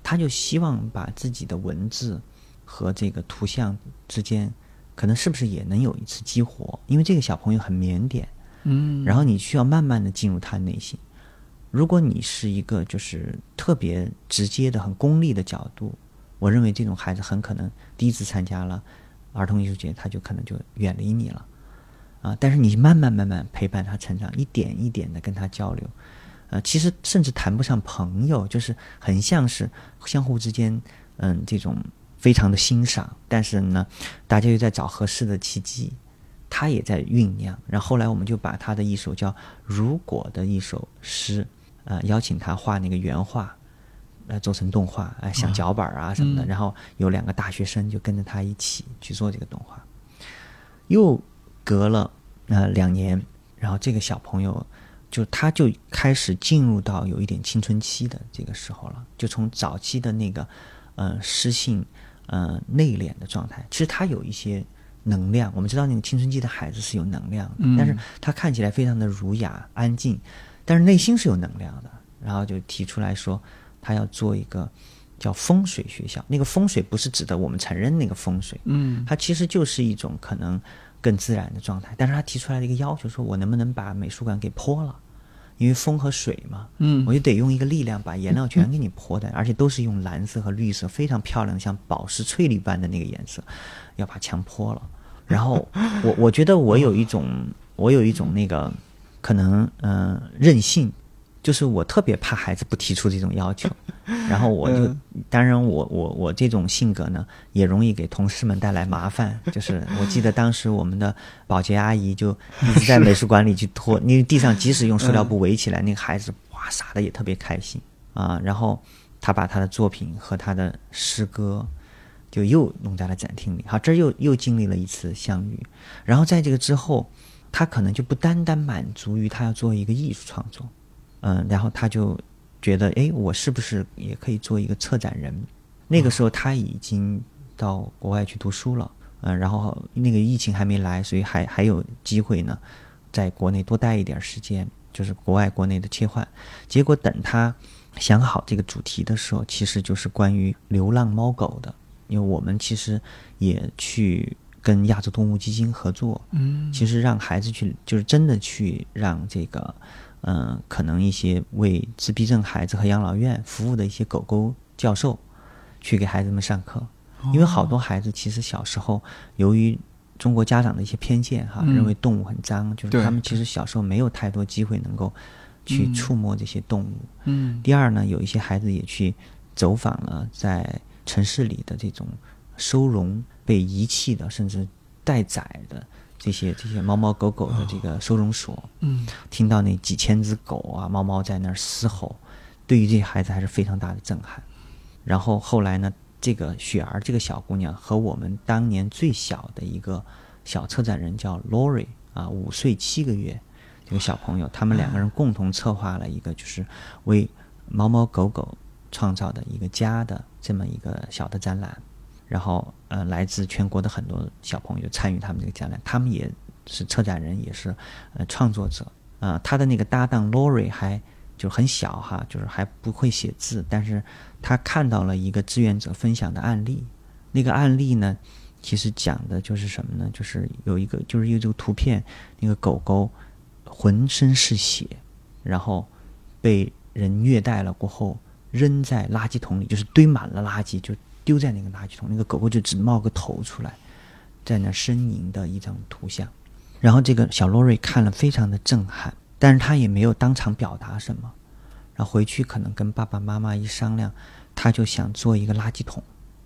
Speaker 3: 他就希望把自己的文字和这个图像之间，可能是不是也能有一次激活？因为这个小朋友很腼腆。
Speaker 2: 嗯，
Speaker 3: 然后你需要慢慢的进入他的内心。如果你是一个就是特别直接的、很功利的角度，我认为这种孩子很可能第一次参加了儿童艺术节，他就可能就远离你了。啊，但是你慢慢慢慢陪伴他成长，一点一点的跟他交流，呃，其实甚至谈不上朋友，就是很像是相互之间，嗯，这种非常的欣赏，但是呢，大家又在找合适的契机，他也在酝酿。然后后来我们就把他的一首叫《如果》的一首诗，呃，邀请他画那个原画，呃，做成动画，呃，像脚本啊什么的。然后有两个大学生就跟着他一起去做这个动画。又隔了呃两年，然后这个小朋友就他就开始进入到有一点青春期的这个时候了，就从早期的那个呃诗性。呃，内敛的状态，其实他有一些能量。我们知道那个青春期的孩子是有能量的，但是他看起来非常的儒雅、安静，但是内心是有能量的。然后就提出来说，他要做一个叫风水学校。那个风水不是指的我们承认那个风水，
Speaker 2: 嗯，
Speaker 3: 它其实就是一种可能更自然的状态。但是他提出来的一个要求，说我能不能把美术馆给泼了？因为风和水嘛，
Speaker 2: 嗯，
Speaker 3: 我就得用一个力量把颜料全给你泼的，而且都是用蓝色和绿色，非常漂亮，像宝石翠绿般的那个颜色，要把墙泼了。然后我我觉得我有一种，我有一种那个可能，嗯，任性。就是我特别怕孩子不提出这种要求，然后我就，当然我我我这种性格呢，也容易给同事们带来麻烦。就是我记得当时我们的保洁阿姨就一直在美术馆里去拖，因 为地上即使用塑料布围起来，那个孩子哇撒的也特别开心啊。然后他把他的作品和他的诗歌就又弄在了展厅里。好，这又又经历了一次相遇。然后在这个之后，他可能就不单单满足于他要做一个艺术创作。嗯，然后他就觉得，哎，我是不是也可以做一个策展人？那个时候他已经到国外去读书了，嗯，然后那个疫情还没来，所以还还有机会呢，在国内多待一点时间，就是国外国内的切换。结果等他想好这个主题的时候，其实就是关于流浪猫狗的，因为我们其实也去跟亚洲动物基金合作，
Speaker 2: 嗯，
Speaker 3: 其实让孩子去，就是真的去让这个。嗯，可能一些为自闭症孩子和养老院服务的一些狗狗教授，去给孩子们上课，因为好多孩子其实小时候由于中国家长的一些偏见哈，认为动物很脏，就是他们其实小时候没有太多机会能够去触摸这些动物。
Speaker 2: 嗯。
Speaker 3: 第二呢，有一些孩子也去走访了在城市里的这种收容被遗弃的，甚至待宰的。这些这些猫猫狗狗的这个收容所，
Speaker 2: 嗯，
Speaker 3: 听到那几千只狗啊猫猫在那儿嘶吼，对于这些孩子还是非常大的震撼。然后后来呢，这个雪儿这个小姑娘和我们当年最小的一个小策展人叫 Lori 啊，五岁七个月这个小朋友，他们两个人共同策划了一个就是为猫猫狗狗创造的一个家的这么一个小的展览。然后，呃，来自全国的很多小朋友参与他们这个展览，他们也是策展人，也是呃创作者。啊，他的那个搭档 Lori 还就很小哈，就是还不会写字，但是他看到了一个志愿者分享的案例。那个案例呢，其实讲的就是什么呢？就是有一个，就是因为这个图片，那个狗狗浑身是血，然后被人虐待了过后，扔在垃圾桶里，就是堆满了垃圾，就。丢在那个垃圾桶，那个狗狗就只冒个头出来，在那呻吟的一张图像。然后这个小洛瑞看了非常的震撼，但是他也没有当场表达什么。然后回去可能跟爸爸妈妈一商量，他就想做一个垃圾桶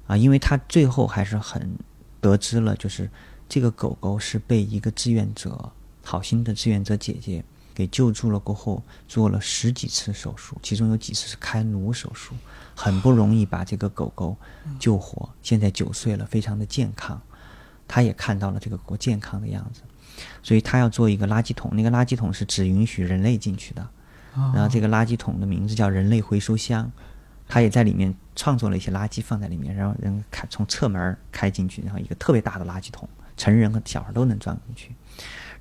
Speaker 3: 啊，因为他最后还是很得知了，就是这个狗狗是被一个志愿者，好心的志愿者姐姐给救助了过后，做了十几次手术，其中有几次是开颅手术。很不容易把这个狗狗救活，现在九岁了，非常的健康。他也看到了这个狗健康的样子，所以他要做一个垃圾桶。那个垃圾桶是只允许人类进去的，然后这个垃圾桶的名字叫“人类回收箱”。他也在里面创作了一些垃圾放在里面，然后人开从侧门开进去，然后一个特别大的垃圾桶，成人和小孩都能装进去。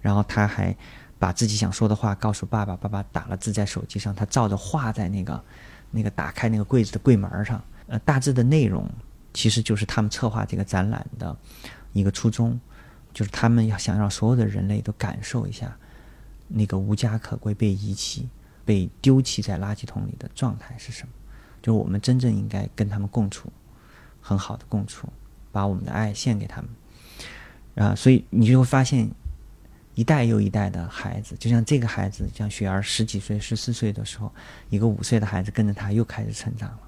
Speaker 3: 然后他还把自己想说的话告诉爸爸，爸爸打了字在手机上，他照着画在那个。那个打开那个柜子的柜门上，呃，大致的内容其实就是他们策划这个展览的一个初衷，就是他们要想让所有的人类都感受一下那个无家可归、被遗弃、被丢弃在垃圾桶里的状态是什么。就是我们真正应该跟他们共处，很好的共处，把我们的爱献给他们。啊，所以你就会发现。一代又一代的孩子，就像这个孩子，像雪儿十几岁、十四岁的时候，一个五岁的孩子跟着他又开始成长了。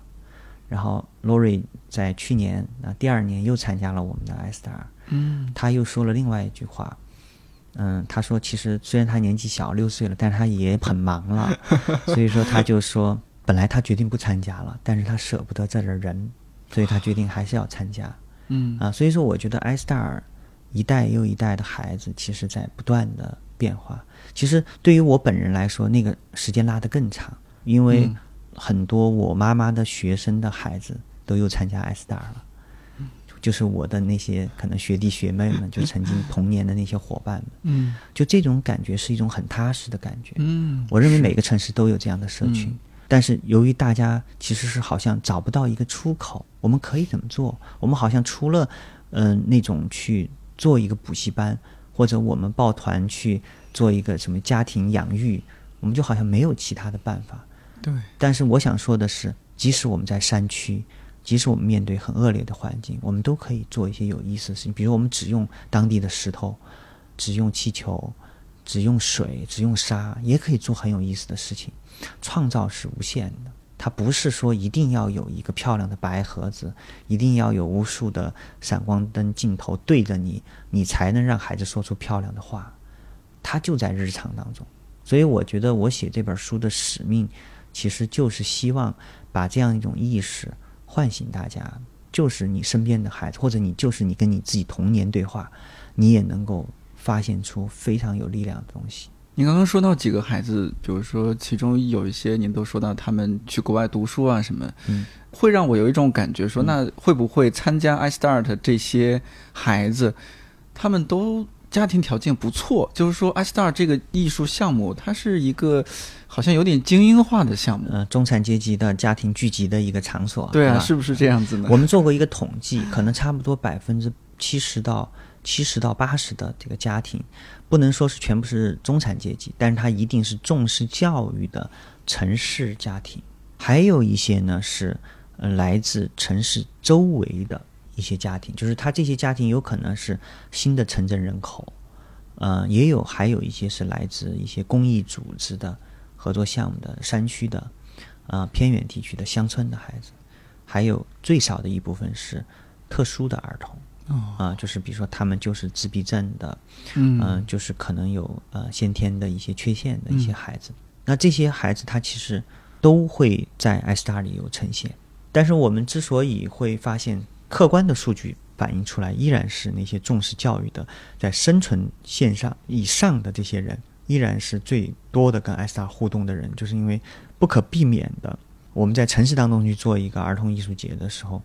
Speaker 3: 然后 Lori 在去年啊第二年又参加了我们的 iStar，
Speaker 2: 嗯
Speaker 3: 他又说了另外一句话，嗯，他说其实虽然他年纪小六岁了，但是他也很忙了，所以说他就说本来他决定不参加了，但是他舍不得这儿的人，所以他决定还是要参加
Speaker 2: 嗯
Speaker 3: 啊。所以说我觉得 iStar 一代又一代的孩子，其实在不断的变化。其实对于我本人来说，那个时间拉得更长，因为
Speaker 2: 嗯
Speaker 3: 很多我妈妈的学生的孩子都又参加 iStar 了。就是我的那些可能学弟学妹们，就曾经 童年的那些伙伴们，
Speaker 2: 嗯
Speaker 3: 就这种感觉是一种很踏实的感觉。
Speaker 2: 嗯，
Speaker 3: 我认为每个城市都有这样的社群，
Speaker 2: 嗯
Speaker 3: 但是由于大家其实是好像找不到一个出口，我们可以怎么做？我们好像除了嗯、呃那种去做一个补习班，或者我们抱团去做一个什么家庭养育，我们就好像没有其他的办法。
Speaker 2: 对，
Speaker 3: 但是我想说的是，即使我们在山区，即使我们面对很恶劣的环境，我们都可以做一些有意思的事情。比如我们只用当地的石头，只用气球，只用水，只用沙，也可以做很有意思的事情。创造是无限的，它不是说一定要有一个漂亮的白盒子，一定要有无数的闪光灯镜头对着你，你才能让孩子说出漂亮的话。它就在日常当中。所以我觉得我写这本书的使命，其实就是希望把这样一种意识唤醒大家，就是你身边的孩子，或者你就是你跟你自己童年对话，你也能够发现出非常有力量的东西。
Speaker 2: 你刚刚说到几个孩子，比如说其中有一些您都说到他们去国外读书啊什么，
Speaker 3: 嗯，
Speaker 2: 会让我有一种感觉说，那会不会参加 iStart 这些孩子，他们都家庭条件不错？就是说 iStart 这个艺术项目，它是一个好像有点精英化的项目。
Speaker 3: 呃，中产阶级的家庭聚集的一个场所。
Speaker 2: 对啊，是不是这样子呢？
Speaker 3: 我们做过一个统计，可能差不多百分之七十到七十到八十的这个家庭，不能说是全部是中产阶级，但是它一定是重视教育的城市家庭。还有一些呢是来自城市周围的一些家庭，就是他这些家庭有可能是新的城镇人口，呃，也有还有一些是来自一些公益组织的合作项目的山区的，呃偏远地区的乡村的孩子。还有最少的一部分是特殊的儿童，啊、就是比如说他们就是自闭症的，
Speaker 2: 嗯。
Speaker 3: 嗯、就是可能有呃先天的一些缺陷的一些孩子。那这些孩子他其实都会在 iStar 里有呈现，但是我们之所以会发现客观的数据反映出来，依然是那些重视教育的，在生存线上以上的这些人，依然是最多的跟 iStar 互动的人，就是因为不可避免的，我们在城市当中去做一个儿童艺术节的时候，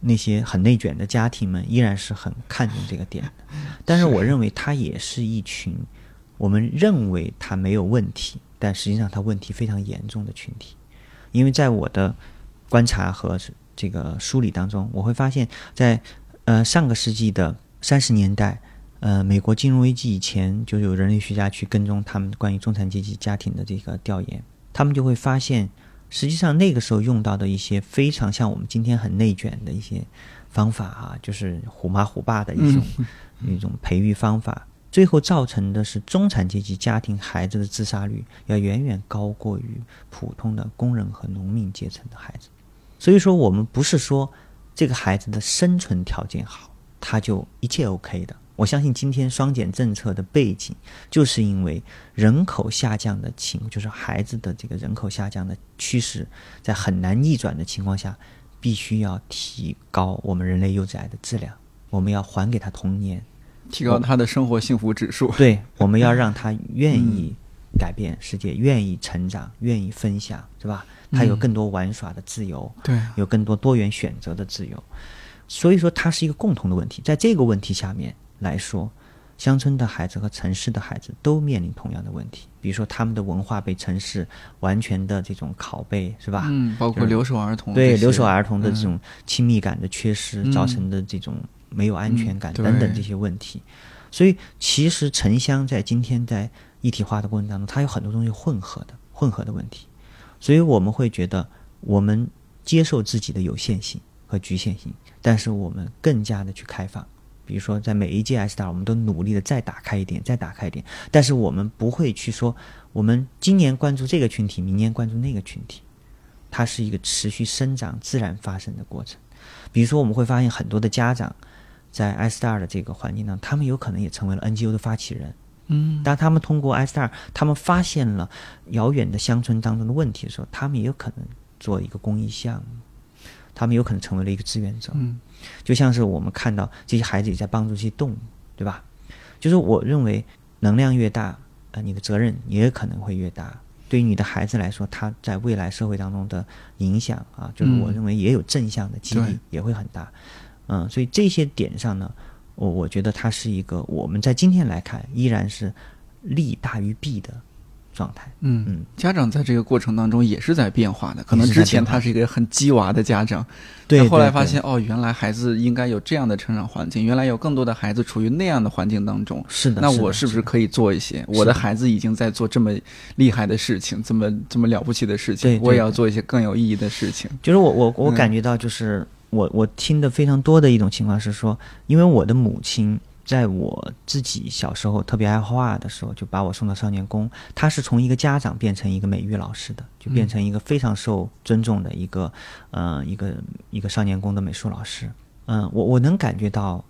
Speaker 3: 那些很内卷的家庭们依然是很看重这个点的。但是我认为他也是一群我们认为他没有问题，但实际上他问题非常严重的群体。因为在我的观察和这个梳理当中，我会发现在，呃上个世纪的三十年代，呃美国金融危机以前，就有人类学家去跟踪他们关于中产阶级家庭的这个调研，他们就会发现，实际上那个时候用到的一些非常像我们今天很内卷的一些方法啊，就是虎妈虎爸的一种、一种培育方法，最后造成的是中产阶级家庭孩子的自杀率要远远高过于普通的工人和农民阶层的孩子。所以说，我们不是说这个孩子的生存条件好，他就一切 OK 的。我相信今天双减政策的背景，就是因为人口下降的情，就是孩子的这个人口下降的趋势，在很难逆转的情况下，必须要提高我们人类幼崽的质量，我们要还给他童年，
Speaker 2: 提高他的生活幸福指数。
Speaker 3: 对，我们要让他愿意改变世界，愿意成长，愿意分享，是吧？他有更多玩耍的自由，
Speaker 2: 对，
Speaker 3: 有更多多元选择的自由。所以说，它是一个共同的问题。在这个问题下面来说，乡村的孩子和城市的孩子都面临同样的问题。比如说，他们的文化被城市完全的这种拷贝，是吧？
Speaker 2: 嗯，包括留守儿童
Speaker 3: 对留守儿童的这
Speaker 2: 嗯
Speaker 3: 种亲密感的缺失
Speaker 2: 嗯
Speaker 3: 造成的这种没有安全感
Speaker 2: 嗯
Speaker 3: 等等这些问题。所以，其实城乡在今天在一体化的过程当中，它有很多东西混合的混合的问题。所以我们会觉得，我们接受自己的有限性和局限性，但是我们更加的去开放。比如说，在每一届 S Star，我们都努力的再打开一点，再打开一点。但是我们不会去说，我们今年关注这个群体，明年关注那个群体。它是一个持续生长、自然发生的过程。比如说，我们会发现很多的家长在 iStar 的这个环境当中，他们有可能也成为了 NGO 的发起人。
Speaker 2: 嗯，
Speaker 3: 当他们通过 iStar，他们发现了遥远的乡村当中的问题的时候，他们也有可能做一个公益项目，他们有可能成为了一个志愿者。
Speaker 2: 嗯，
Speaker 3: 就像是我们看到这些孩子也在帮助这些动物，对吧？就是我认为能量越大，呃，你的责任也可能会越大。对于你的孩子来说，他在未来社会当中的影响啊，就是我认为也有正向的激励，也会很大。嗯，所以这些点上呢，我我觉得它是一个我们在今天来看依然是利大于弊的状态。
Speaker 2: 嗯
Speaker 3: 嗯，
Speaker 2: 家长在这个过程当中也是在变化的，可能之前他是一个很鸡娃的家长，
Speaker 3: 对
Speaker 2: 后来发现哦，原来孩子应该有这样的成长环境，原来有更多的孩子处于那样的环境当中。
Speaker 3: 是的，
Speaker 2: 那我是不是可以做一些？我的孩子已经在做这么厉害的事情，这么这么了不起的事情，我也要做一些更有意义的事情。
Speaker 3: 就是我我我
Speaker 2: 嗯
Speaker 3: 感觉到，就是、我我听的非常多的一种情况是说，因为我的母亲在我自己小时候特别爱画画的时候，就把我送到少年宫。他是从一个家长变成一个美育老师的，就变成一个非常受尊重的一个呃一个一个少年宫的美术老师。嗯、我我能感觉到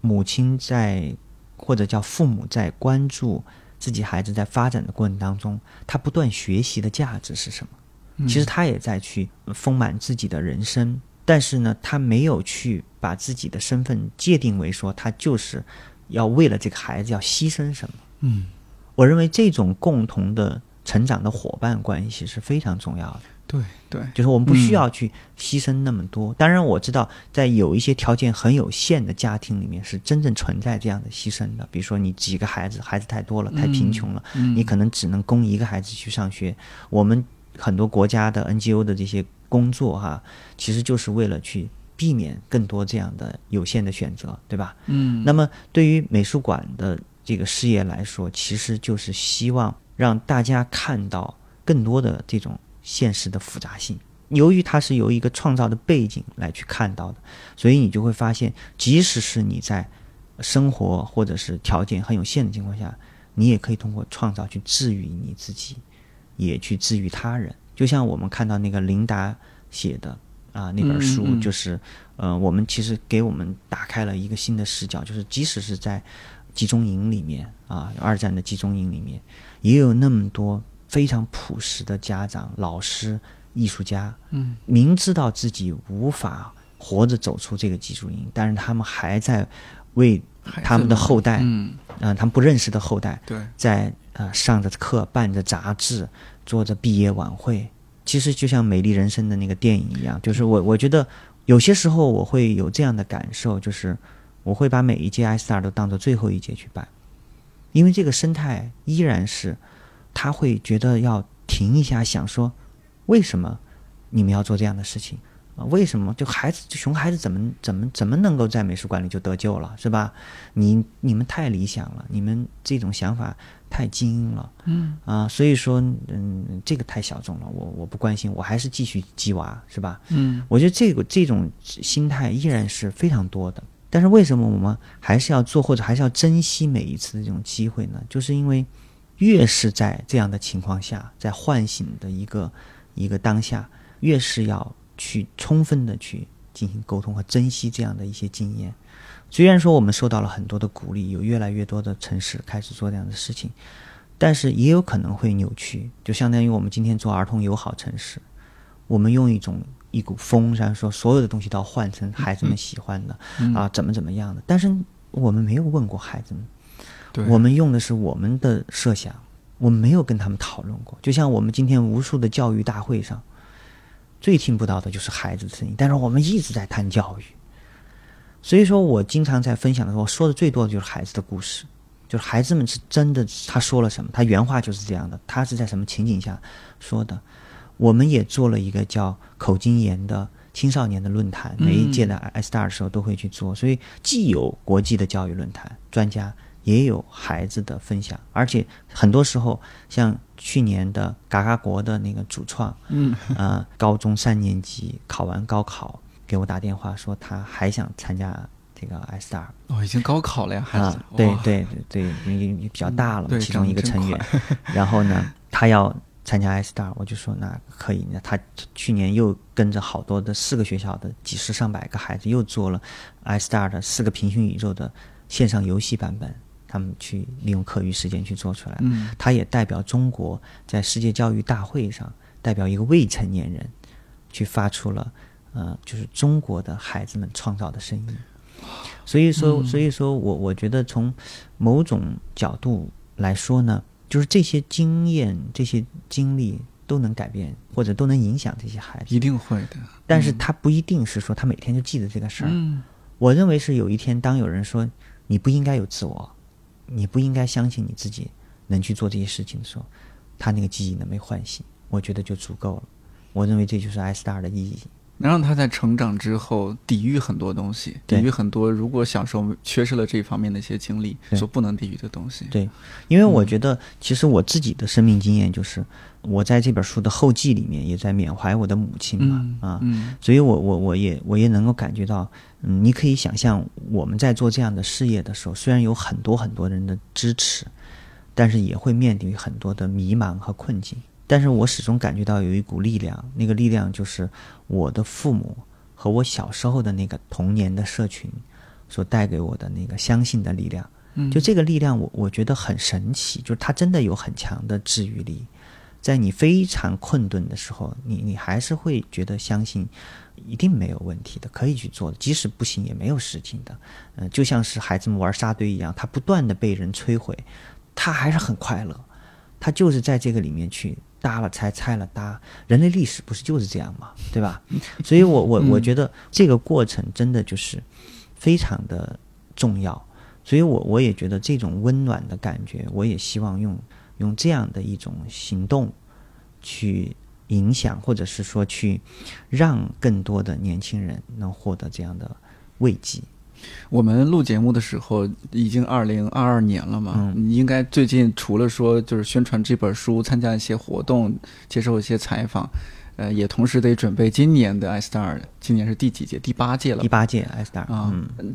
Speaker 3: 母亲在或者叫父母在关注自己孩子在发展的过程当中，他不断学习的价值是什么？其实他也在去丰满自己的人生，但是呢，他没有去把自己的身份界定为说他就是要为了这个孩子要牺牲什么。
Speaker 2: 嗯，
Speaker 3: 我认为这种共同的成长的伙伴关系是非常重要的。
Speaker 2: 对对，
Speaker 3: 就是我们不需要去牺牲那么多。当然，我知道在有一些条件很有限的家庭里面，是真正存在这样的牺牲的。比如说，你几个孩子，孩子太多了，太贫穷了，你可能只能供一个孩子去上学。我们很多国家的 NGO 的这些工作哈、其实就是为了去避免更多这样的有限的选择，对吧？
Speaker 2: 嗯，
Speaker 3: 那么对于美术馆的这个事业来说，其实就是希望让大家看到更多的这种现实的复杂性。由于它是由一个创造的背景来去看到的，所以你就会发现，即使是你在生活或者是条件很有限的情况下，你也可以通过创造去治愈你自己，也去治愈他人。就像我们看到那个琳达写的啊那本书，
Speaker 2: 嗯嗯
Speaker 3: 就是呃，我们其实给我们打开了一个新的视角，就是即使是在集中营里面啊，二战的集中营里面，也有那么多非常朴实的家长、老师、艺术家，
Speaker 2: 嗯，
Speaker 3: 明知道自己无法活着走出这个集中营，但是他们还在为他们的后代，
Speaker 2: 嗯，
Speaker 3: 呃，他们不认识的后代，
Speaker 2: 对，
Speaker 3: 在呃上着课、办着杂志、做着毕业晚会。其实就像《美丽人生》的那个电影一样，就是我我觉得有些时候我会有这样的感受，就是我会把每一届 iStar 都当做最后一届去办，因为这个生态依然是他会觉得要停一下，想说为什么你们要做这样的事情啊？为什么就孩子熊孩子怎么怎么怎么能够在美术馆里就得救了，是吧？你你们太理想了，你们这种想法太精英了，
Speaker 2: 嗯
Speaker 3: 啊，所以说嗯，这个太小众了，我我不关心，我还是继续鸡娃，是吧？
Speaker 2: 嗯
Speaker 3: 我觉得这个这种心态依然是非常多的。但是为什么我们还是要做，或者还是要珍惜每一次的这种机会呢？就是因为越是在这样的情况下，在唤醒的一个一个当下，越是要去充分的去进行沟通和珍惜这样的一些经验。虽然说我们受到了很多的鼓励，有越来越多的城市开始做这样的事情，但是也有可能会扭曲，就相当于我们今天做儿童友好城市，我们用一种一股风，然后说所有的东西都要换成孩子们喜欢的、啊，怎么怎么样的，但是我们没有问过孩子们，我们用的是我们的设想，我们没有跟他们讨论过。就像我们今天无数的教育大会上，最听不到的就是孩子的声音，但是我们一直在谈教育。所以说我经常在分享的时候，我说的最多的就是孩子的故事，就是孩子们是真的他说了什么，他原话就是这样的，他是在什么情景下说的。我们也做了一个叫口金言的青少年的论坛，每一届的 iStar 的时候都会去做，所以既有国际的教育论坛专家，也有孩子的分享，而且很多时候像去年的嘎嘎国的那个主创，
Speaker 2: 嗯
Speaker 3: 呃，高中三年级考完高考给我打电话说他还想参加这个 iStar
Speaker 2: 哦，已经高考了呀，孩子。
Speaker 3: 啊，，对，对对对，也也比较大了嘛，其中一个成员，然后呢，他要参加 iStar，我就说那可以。那他去年又跟着好多的四个学校的几十上百个孩子，又做了 iStar 的四个平行宇宙的线上游戏版本，他们去利用课余时间去做出来。
Speaker 2: 嗯，
Speaker 3: 他也代表中国在世界教育大会上，代表一个未成年人，去发出了呃，就是中国的孩子们创造的声音。所以说，所以说我我觉得从某种角度来说呢。就是这些经验、这些经历都能改变，或者都能影响这些孩子，
Speaker 2: 一定会的。
Speaker 3: 但是他不一定是说他每天就记得这个事儿。
Speaker 2: 嗯，
Speaker 3: 我认为是有一天，当有人说你不应该有自我，你不应该相信你自己能去做这些事情的时候，他那个记忆能被唤醒，我觉得就足够了。我认为这就是 S star 的意义。
Speaker 2: 能让他在成长之后抵御很多东西，抵御很多如果小时候缺失了这一方面的一些经历所不能抵御的东西。
Speaker 3: 对，因为我觉得，其实我自己的生命经验就是，我在这本书的后记里面也在缅怀我的母亲嘛，啊，所以我我我也我也能够感觉到，嗯，你可以想象我们在做这样的事业的时候，虽然有很多很多人的支持，但是也会面临很多的迷茫和困境。但是我始终感觉到有一股力量，那个力量就是我的父母和我小时候的那个童年的社群所带给我的那个相信的力量。
Speaker 2: 嗯，
Speaker 3: 就这个力量，我我觉得很神奇，就是它真的有很强的治愈力。在你非常困顿的时候，你你还是会觉得相信一定没有问题的，可以去做的，即使不行也没有事情的。嗯，就像是孩子们玩沙堆一样，他不断的被人摧毁，他还是很快乐。他就是在这个里面去。搭了拆，拆了搭，人类历史不是就是这样吗？对吧？所以，我我我觉得这个过程真的就是非常的重要。所以我我也觉得这种温暖的感觉，我也希望用用这样的一种行动去影响，或者是说去让更多的年轻人能获得这样的慰藉。
Speaker 2: 我们录节目的时候已经二零二二年了嘛，你应该最近除了说就是宣传这本书、参加一些活动、接受一些采访，呃，也同时得准备今年的 iStar。今年是第几届？第八届了。
Speaker 3: 第八届 iStar
Speaker 2: 啊，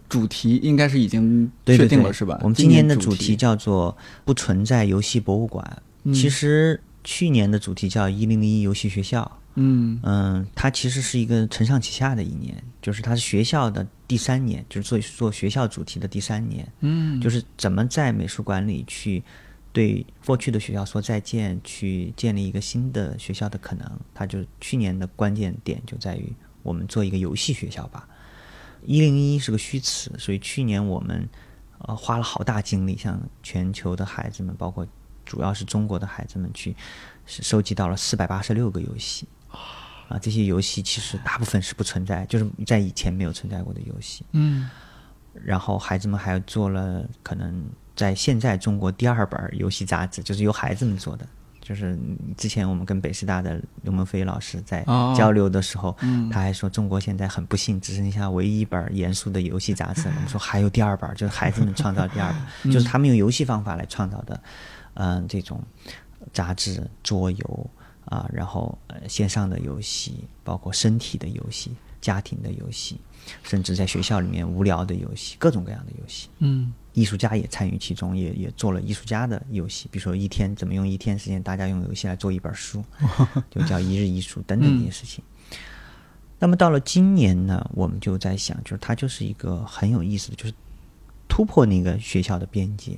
Speaker 2: 主题应该是已经确定了是吧？
Speaker 3: 我们今年的主题叫做“不存在游戏博物馆”。其实去年的主题叫“一零零一游戏学校”。
Speaker 2: 嗯
Speaker 3: 嗯，它其实是一个承上启下的一年，就是它是学校的第三年，就是做做学校主题的第三年。
Speaker 2: 嗯，
Speaker 3: 就是怎么在美术馆里去对过去的学校说再见，去建立一个新的学校的可能。它就去年的关键点就在于我们做一个游戏学校吧。一零一是个虚词，所以去年我们呃花了好大精力，向全球的孩子们，包括主要是中国的孩子们去收集到了四百八十六个游戏。啊，这些游戏其实大部分是不存在，就是在以前没有存在过的游戏。
Speaker 2: 嗯，
Speaker 3: 然后孩子们还做了可能在现在中国第二本游戏杂志，就是由孩子们做的。就是之前我们跟北师大的刘梦飞老师在交流的时候，他还说中国现在很不幸，只剩下唯一一本严肃的游戏杂志。我们说还有第二本，就是孩子们创造第二本，就是他们用游戏方法来创造的，嗯，这种杂志桌游。啊，然后呃，线上的游戏，包括身体的游戏、家庭的游戏，甚至在学校里面无聊的游戏，各种各样的游戏。
Speaker 2: 嗯，
Speaker 3: 艺术家也参与其中，也也做了艺术家的游戏，比如说一天怎么用一天时间，大家用游戏来做一本书，就叫一日一书等等这些事情。那么到了今年呢，我们就在想，就是它就是一个很有意思的，就是突破那个学校的边界。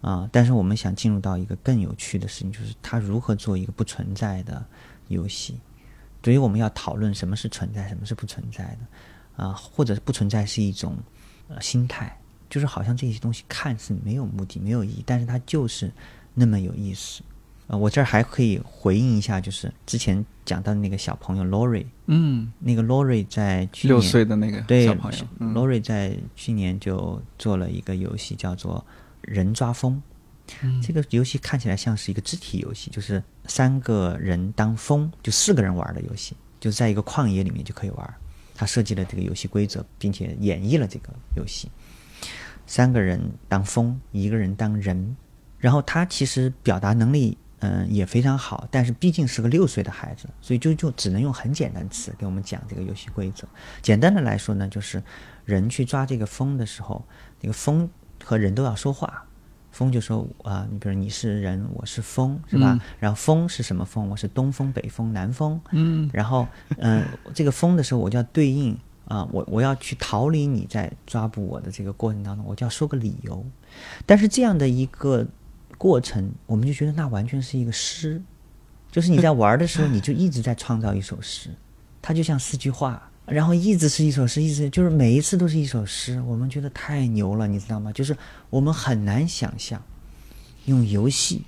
Speaker 3: 啊！但是我们想进入到一个更有趣的事情，就是他如何做一个不存在的游戏。所以我们要讨论什么是存在，什么是不存在的啊？或者不存在是一种呃心态，就是好像这些东西看似没有目的、没有意义，但是它就是那么有意思。呃，我这儿还可以回应一下，就是之前讲到的那个小朋友 Lori，
Speaker 2: 嗯，
Speaker 3: 那个 Lori 在去年
Speaker 2: 六岁的那个小朋友
Speaker 3: ，Lori 在去年就做了一个游戏，叫做。人抓风，这个游戏看起来像是一个肢体游戏，就是三个人当风，就四个人玩的游戏，就在一个旷野里面就可以玩。他设计了这个游戏规则，并且演绎了这个游戏。三个人当风，一个人当人。然后他其实表达能力嗯也非常好，但是毕竟是个六岁的孩子，所以就就只能用很简单词给我们讲这个游戏规则。简单的来说呢，就是人去抓这个风的时候，那个风。和人都要说话，风就说啊，你比如你是人，我是风，是吧？然后风是什么风？我是东风、北风、南风。
Speaker 2: 嗯，
Speaker 3: 然后嗯，这个风的时候，我就要对应啊，我我要去逃离你在抓捕我的这个过程当中，我就要说个理由。但是这样的一个过程，我们就觉得那完全是一个诗，就是你在玩的时候，你就一直在创造一首诗，它就像四句话。然后一直是一首诗，一直就是每一次都是一首诗，我们觉得太牛了，你知道吗？就是我们很难想象，用游戏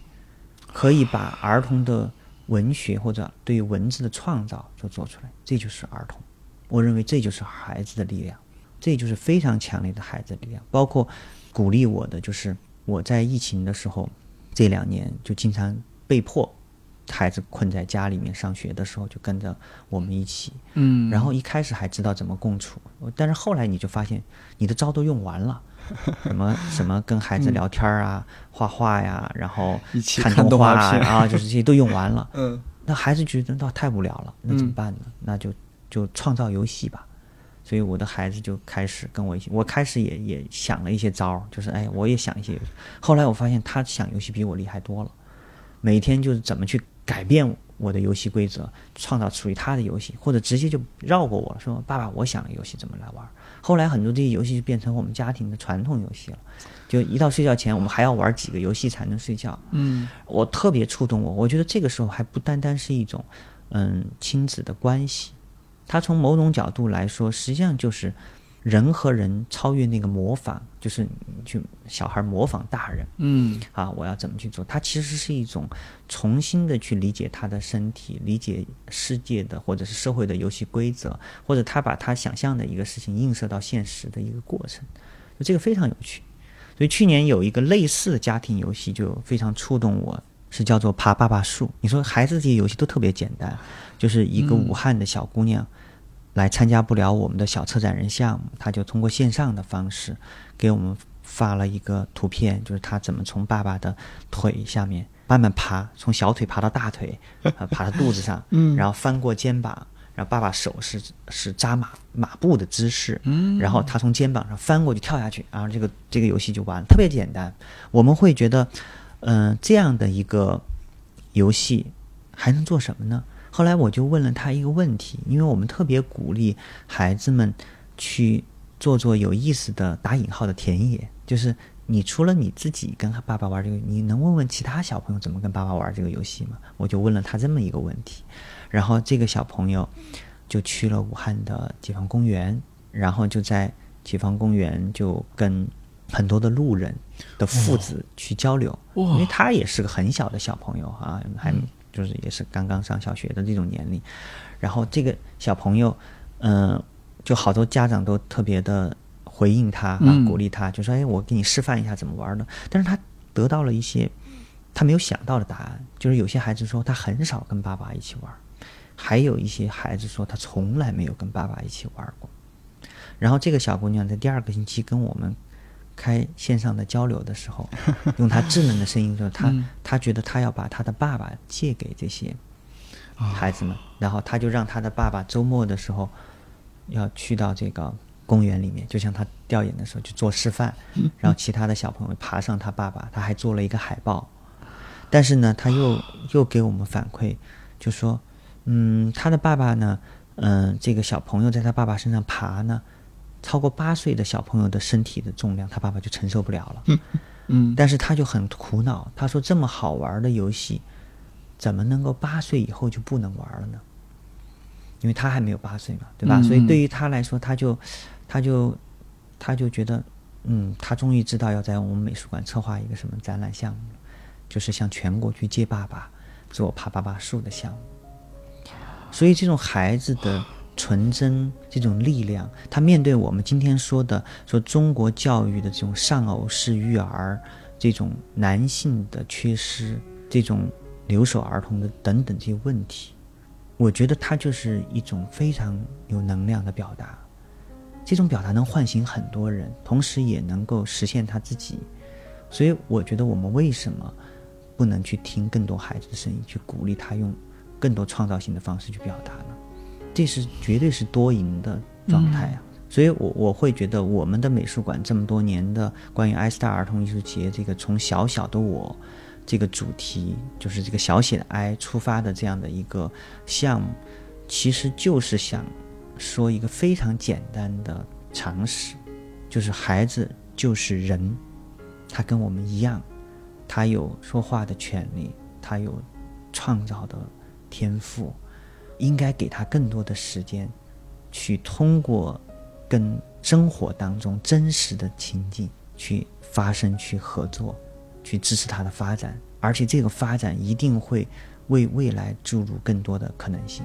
Speaker 3: 可以把儿童的文学或者对文字的创造都做出来，这就是儿童。我认为这就是孩子的力量，这就是非常强烈的孩子力量。包括鼓励我的，就是我在疫情的时候这两年就经常被迫。孩子困在家里面上学的时候，就跟着我们一起，
Speaker 2: 嗯，
Speaker 3: 然后一开始还知道怎么共处，但是后来你就发现你的招都用完了，什么什么跟孩子聊天啊、画画呀，然后
Speaker 2: 一起
Speaker 3: 看
Speaker 2: 动
Speaker 3: 画
Speaker 2: 片
Speaker 3: 啊，就是这些都用完了，
Speaker 2: 嗯，
Speaker 3: 那孩子觉得那太无聊了，那怎么办呢？那就就创造游戏吧。所以我的孩子就开始跟我一起，我开始也也想了一些招就是哎，我也想一些游戏。后来我发现他想游戏比我厉害多了，每天就是怎么去。改变我的游戏规则，创造属于他的游戏，或者直接就绕过我了，说爸爸，我想游戏怎么来玩。后来很多这些游戏就变成我们家庭的传统游戏了，就一到睡觉前，我们还要玩几个游戏才能睡觉。
Speaker 2: 嗯，
Speaker 3: 我特别触动我，我觉得这个时候还不单单是一种嗯亲子的关系，它从某种角度来说，实际上就是。人和人超越那个模仿，就是去小孩模仿大人，
Speaker 2: 嗯，
Speaker 3: 啊，我要怎么去做？它其实是一种重新的去理解他的身体，理解世界的或者是社会的游戏规则，或者他把他想象的一个事情映射到现实的一个过程，就这个非常有趣。所以去年有一个类似的家庭游戏，就非常触动我，是叫做爬爸爸树。你说孩子这些游戏都特别简单，就是一个武汉的小姑娘。来参加不了我们的小策展人项目，他就通过线上的方式给我们发了一个图片，就是他怎么从爸爸的腿下面慢慢爬，从小腿爬到大腿，呃，爬到肚子上，
Speaker 2: 嗯，
Speaker 3: 然后翻过肩膀，然后爸爸手是是扎马马步的姿势，
Speaker 2: 嗯，
Speaker 3: 然后他从肩膀上翻过去跳下去，然后这个这个游戏就完了，特别简单。我们会觉得，嗯，这样的一个游戏还能做什么呢？后来我就问了他一个问题，因为我们特别鼓励孩子们去做做有意思的打引号的田野，就是你除了你自己跟爸爸玩这个，你能问问其他小朋友怎么跟爸爸玩这个游戏吗？我就问了他这么一个问题，然后这个小朋友就去了武汉的解放公园，然后就在解放公园就跟很多的路人的父子去交流，因为他也是个很小的小朋友啊，还。就是也是刚刚上小学的这种年龄，然后这个小朋友，嗯，就好多家长都特别的回应他啊，鼓励他，就说：“哎，我给你示范一下怎么玩的。”但是他得到了一些他没有想到的答案，就是有些孩子说他很少跟爸爸一起玩，还有一些孩子说他从来没有跟爸爸一起玩过。然后这个小姑娘在第二个星期跟我们。开线上的交流的时候，用他稚嫩的声音说：“他他觉得他要把他的爸爸借给这些孩子们，然后他就让他的爸爸周末的时候要去到这个公园里面，就像他调研的时候去做示范，然后其他的小朋友爬上他爸爸，他还做了一个海报。但是呢，他又 又给我们反馈，就说：嗯，他的爸爸呢，嗯，这个小朋友在他爸爸身上爬呢。”超过八岁的小朋友的身体的重量，他爸爸就承受不了了。
Speaker 2: 嗯嗯，
Speaker 3: 但是他就很苦恼，他说：“这么好玩的游戏，怎么能够八岁以后就不能玩了呢？因为他还没有八岁嘛，对吧？所以对于他来说，他就，他就，他就觉得，嗯，他终于知道要在我们美术馆策划一个什么展览项目了，就是向全国去借爸爸做爬爸爸树的项目。所以这种孩子的。”纯真这种力量，他面对我们今天说的说中国教育的这种丧偶式育儿，这种男性的缺失，这种留守儿童的等等这些问题，我觉得他就是一种非常有能量的表达。这种表达能唤醒很多人，同时也能够实现他自己。所以，我觉得我们为什么不能去听更多孩子的声音，去鼓励他用更多创造性的方式去表达？这是绝对是多赢的状态啊！所以我我会觉得我们的美术馆这么多年的关于 iStar 儿童艺术节这个从小小的我这个主题，就是这个小写的 I 出发的这样的一个项目，其实就是想说一个非常简单的常识，就是孩子就是人，他跟我们一样，他有说话的权利，他有创造的天赋，应该给他更多的时间，去通过跟生活当中真实的情境去发生、去合作、去支持他的发展，而且这个发展一定会为未来注入更多的可能性。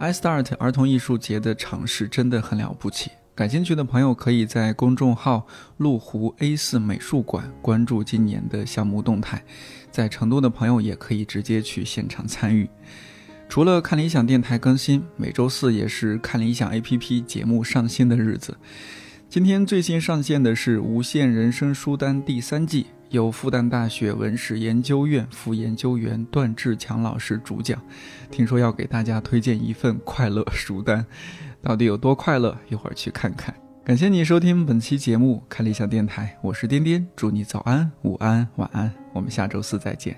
Speaker 2: iStart 儿童艺术节的尝试真的很了不起。感兴趣的朋友可以在公众号“麓湖 A 四美术馆”关注今年的项目动态。在成都的朋友也可以直接去现场参与。除了看理想电台更新，每周四也是看理想 APP 节目上新的日子。今天最新上线的是《无限人生书单》第三季。由复旦大学文史研究院副研究员段志强老师主讲，听说要给大家推荐一份快乐书单，到底有多快乐？一会儿去看看。感谢你收听本期节目，看理想电台，我是颠颠，祝你早安、午安、晚安，我们下周四再见。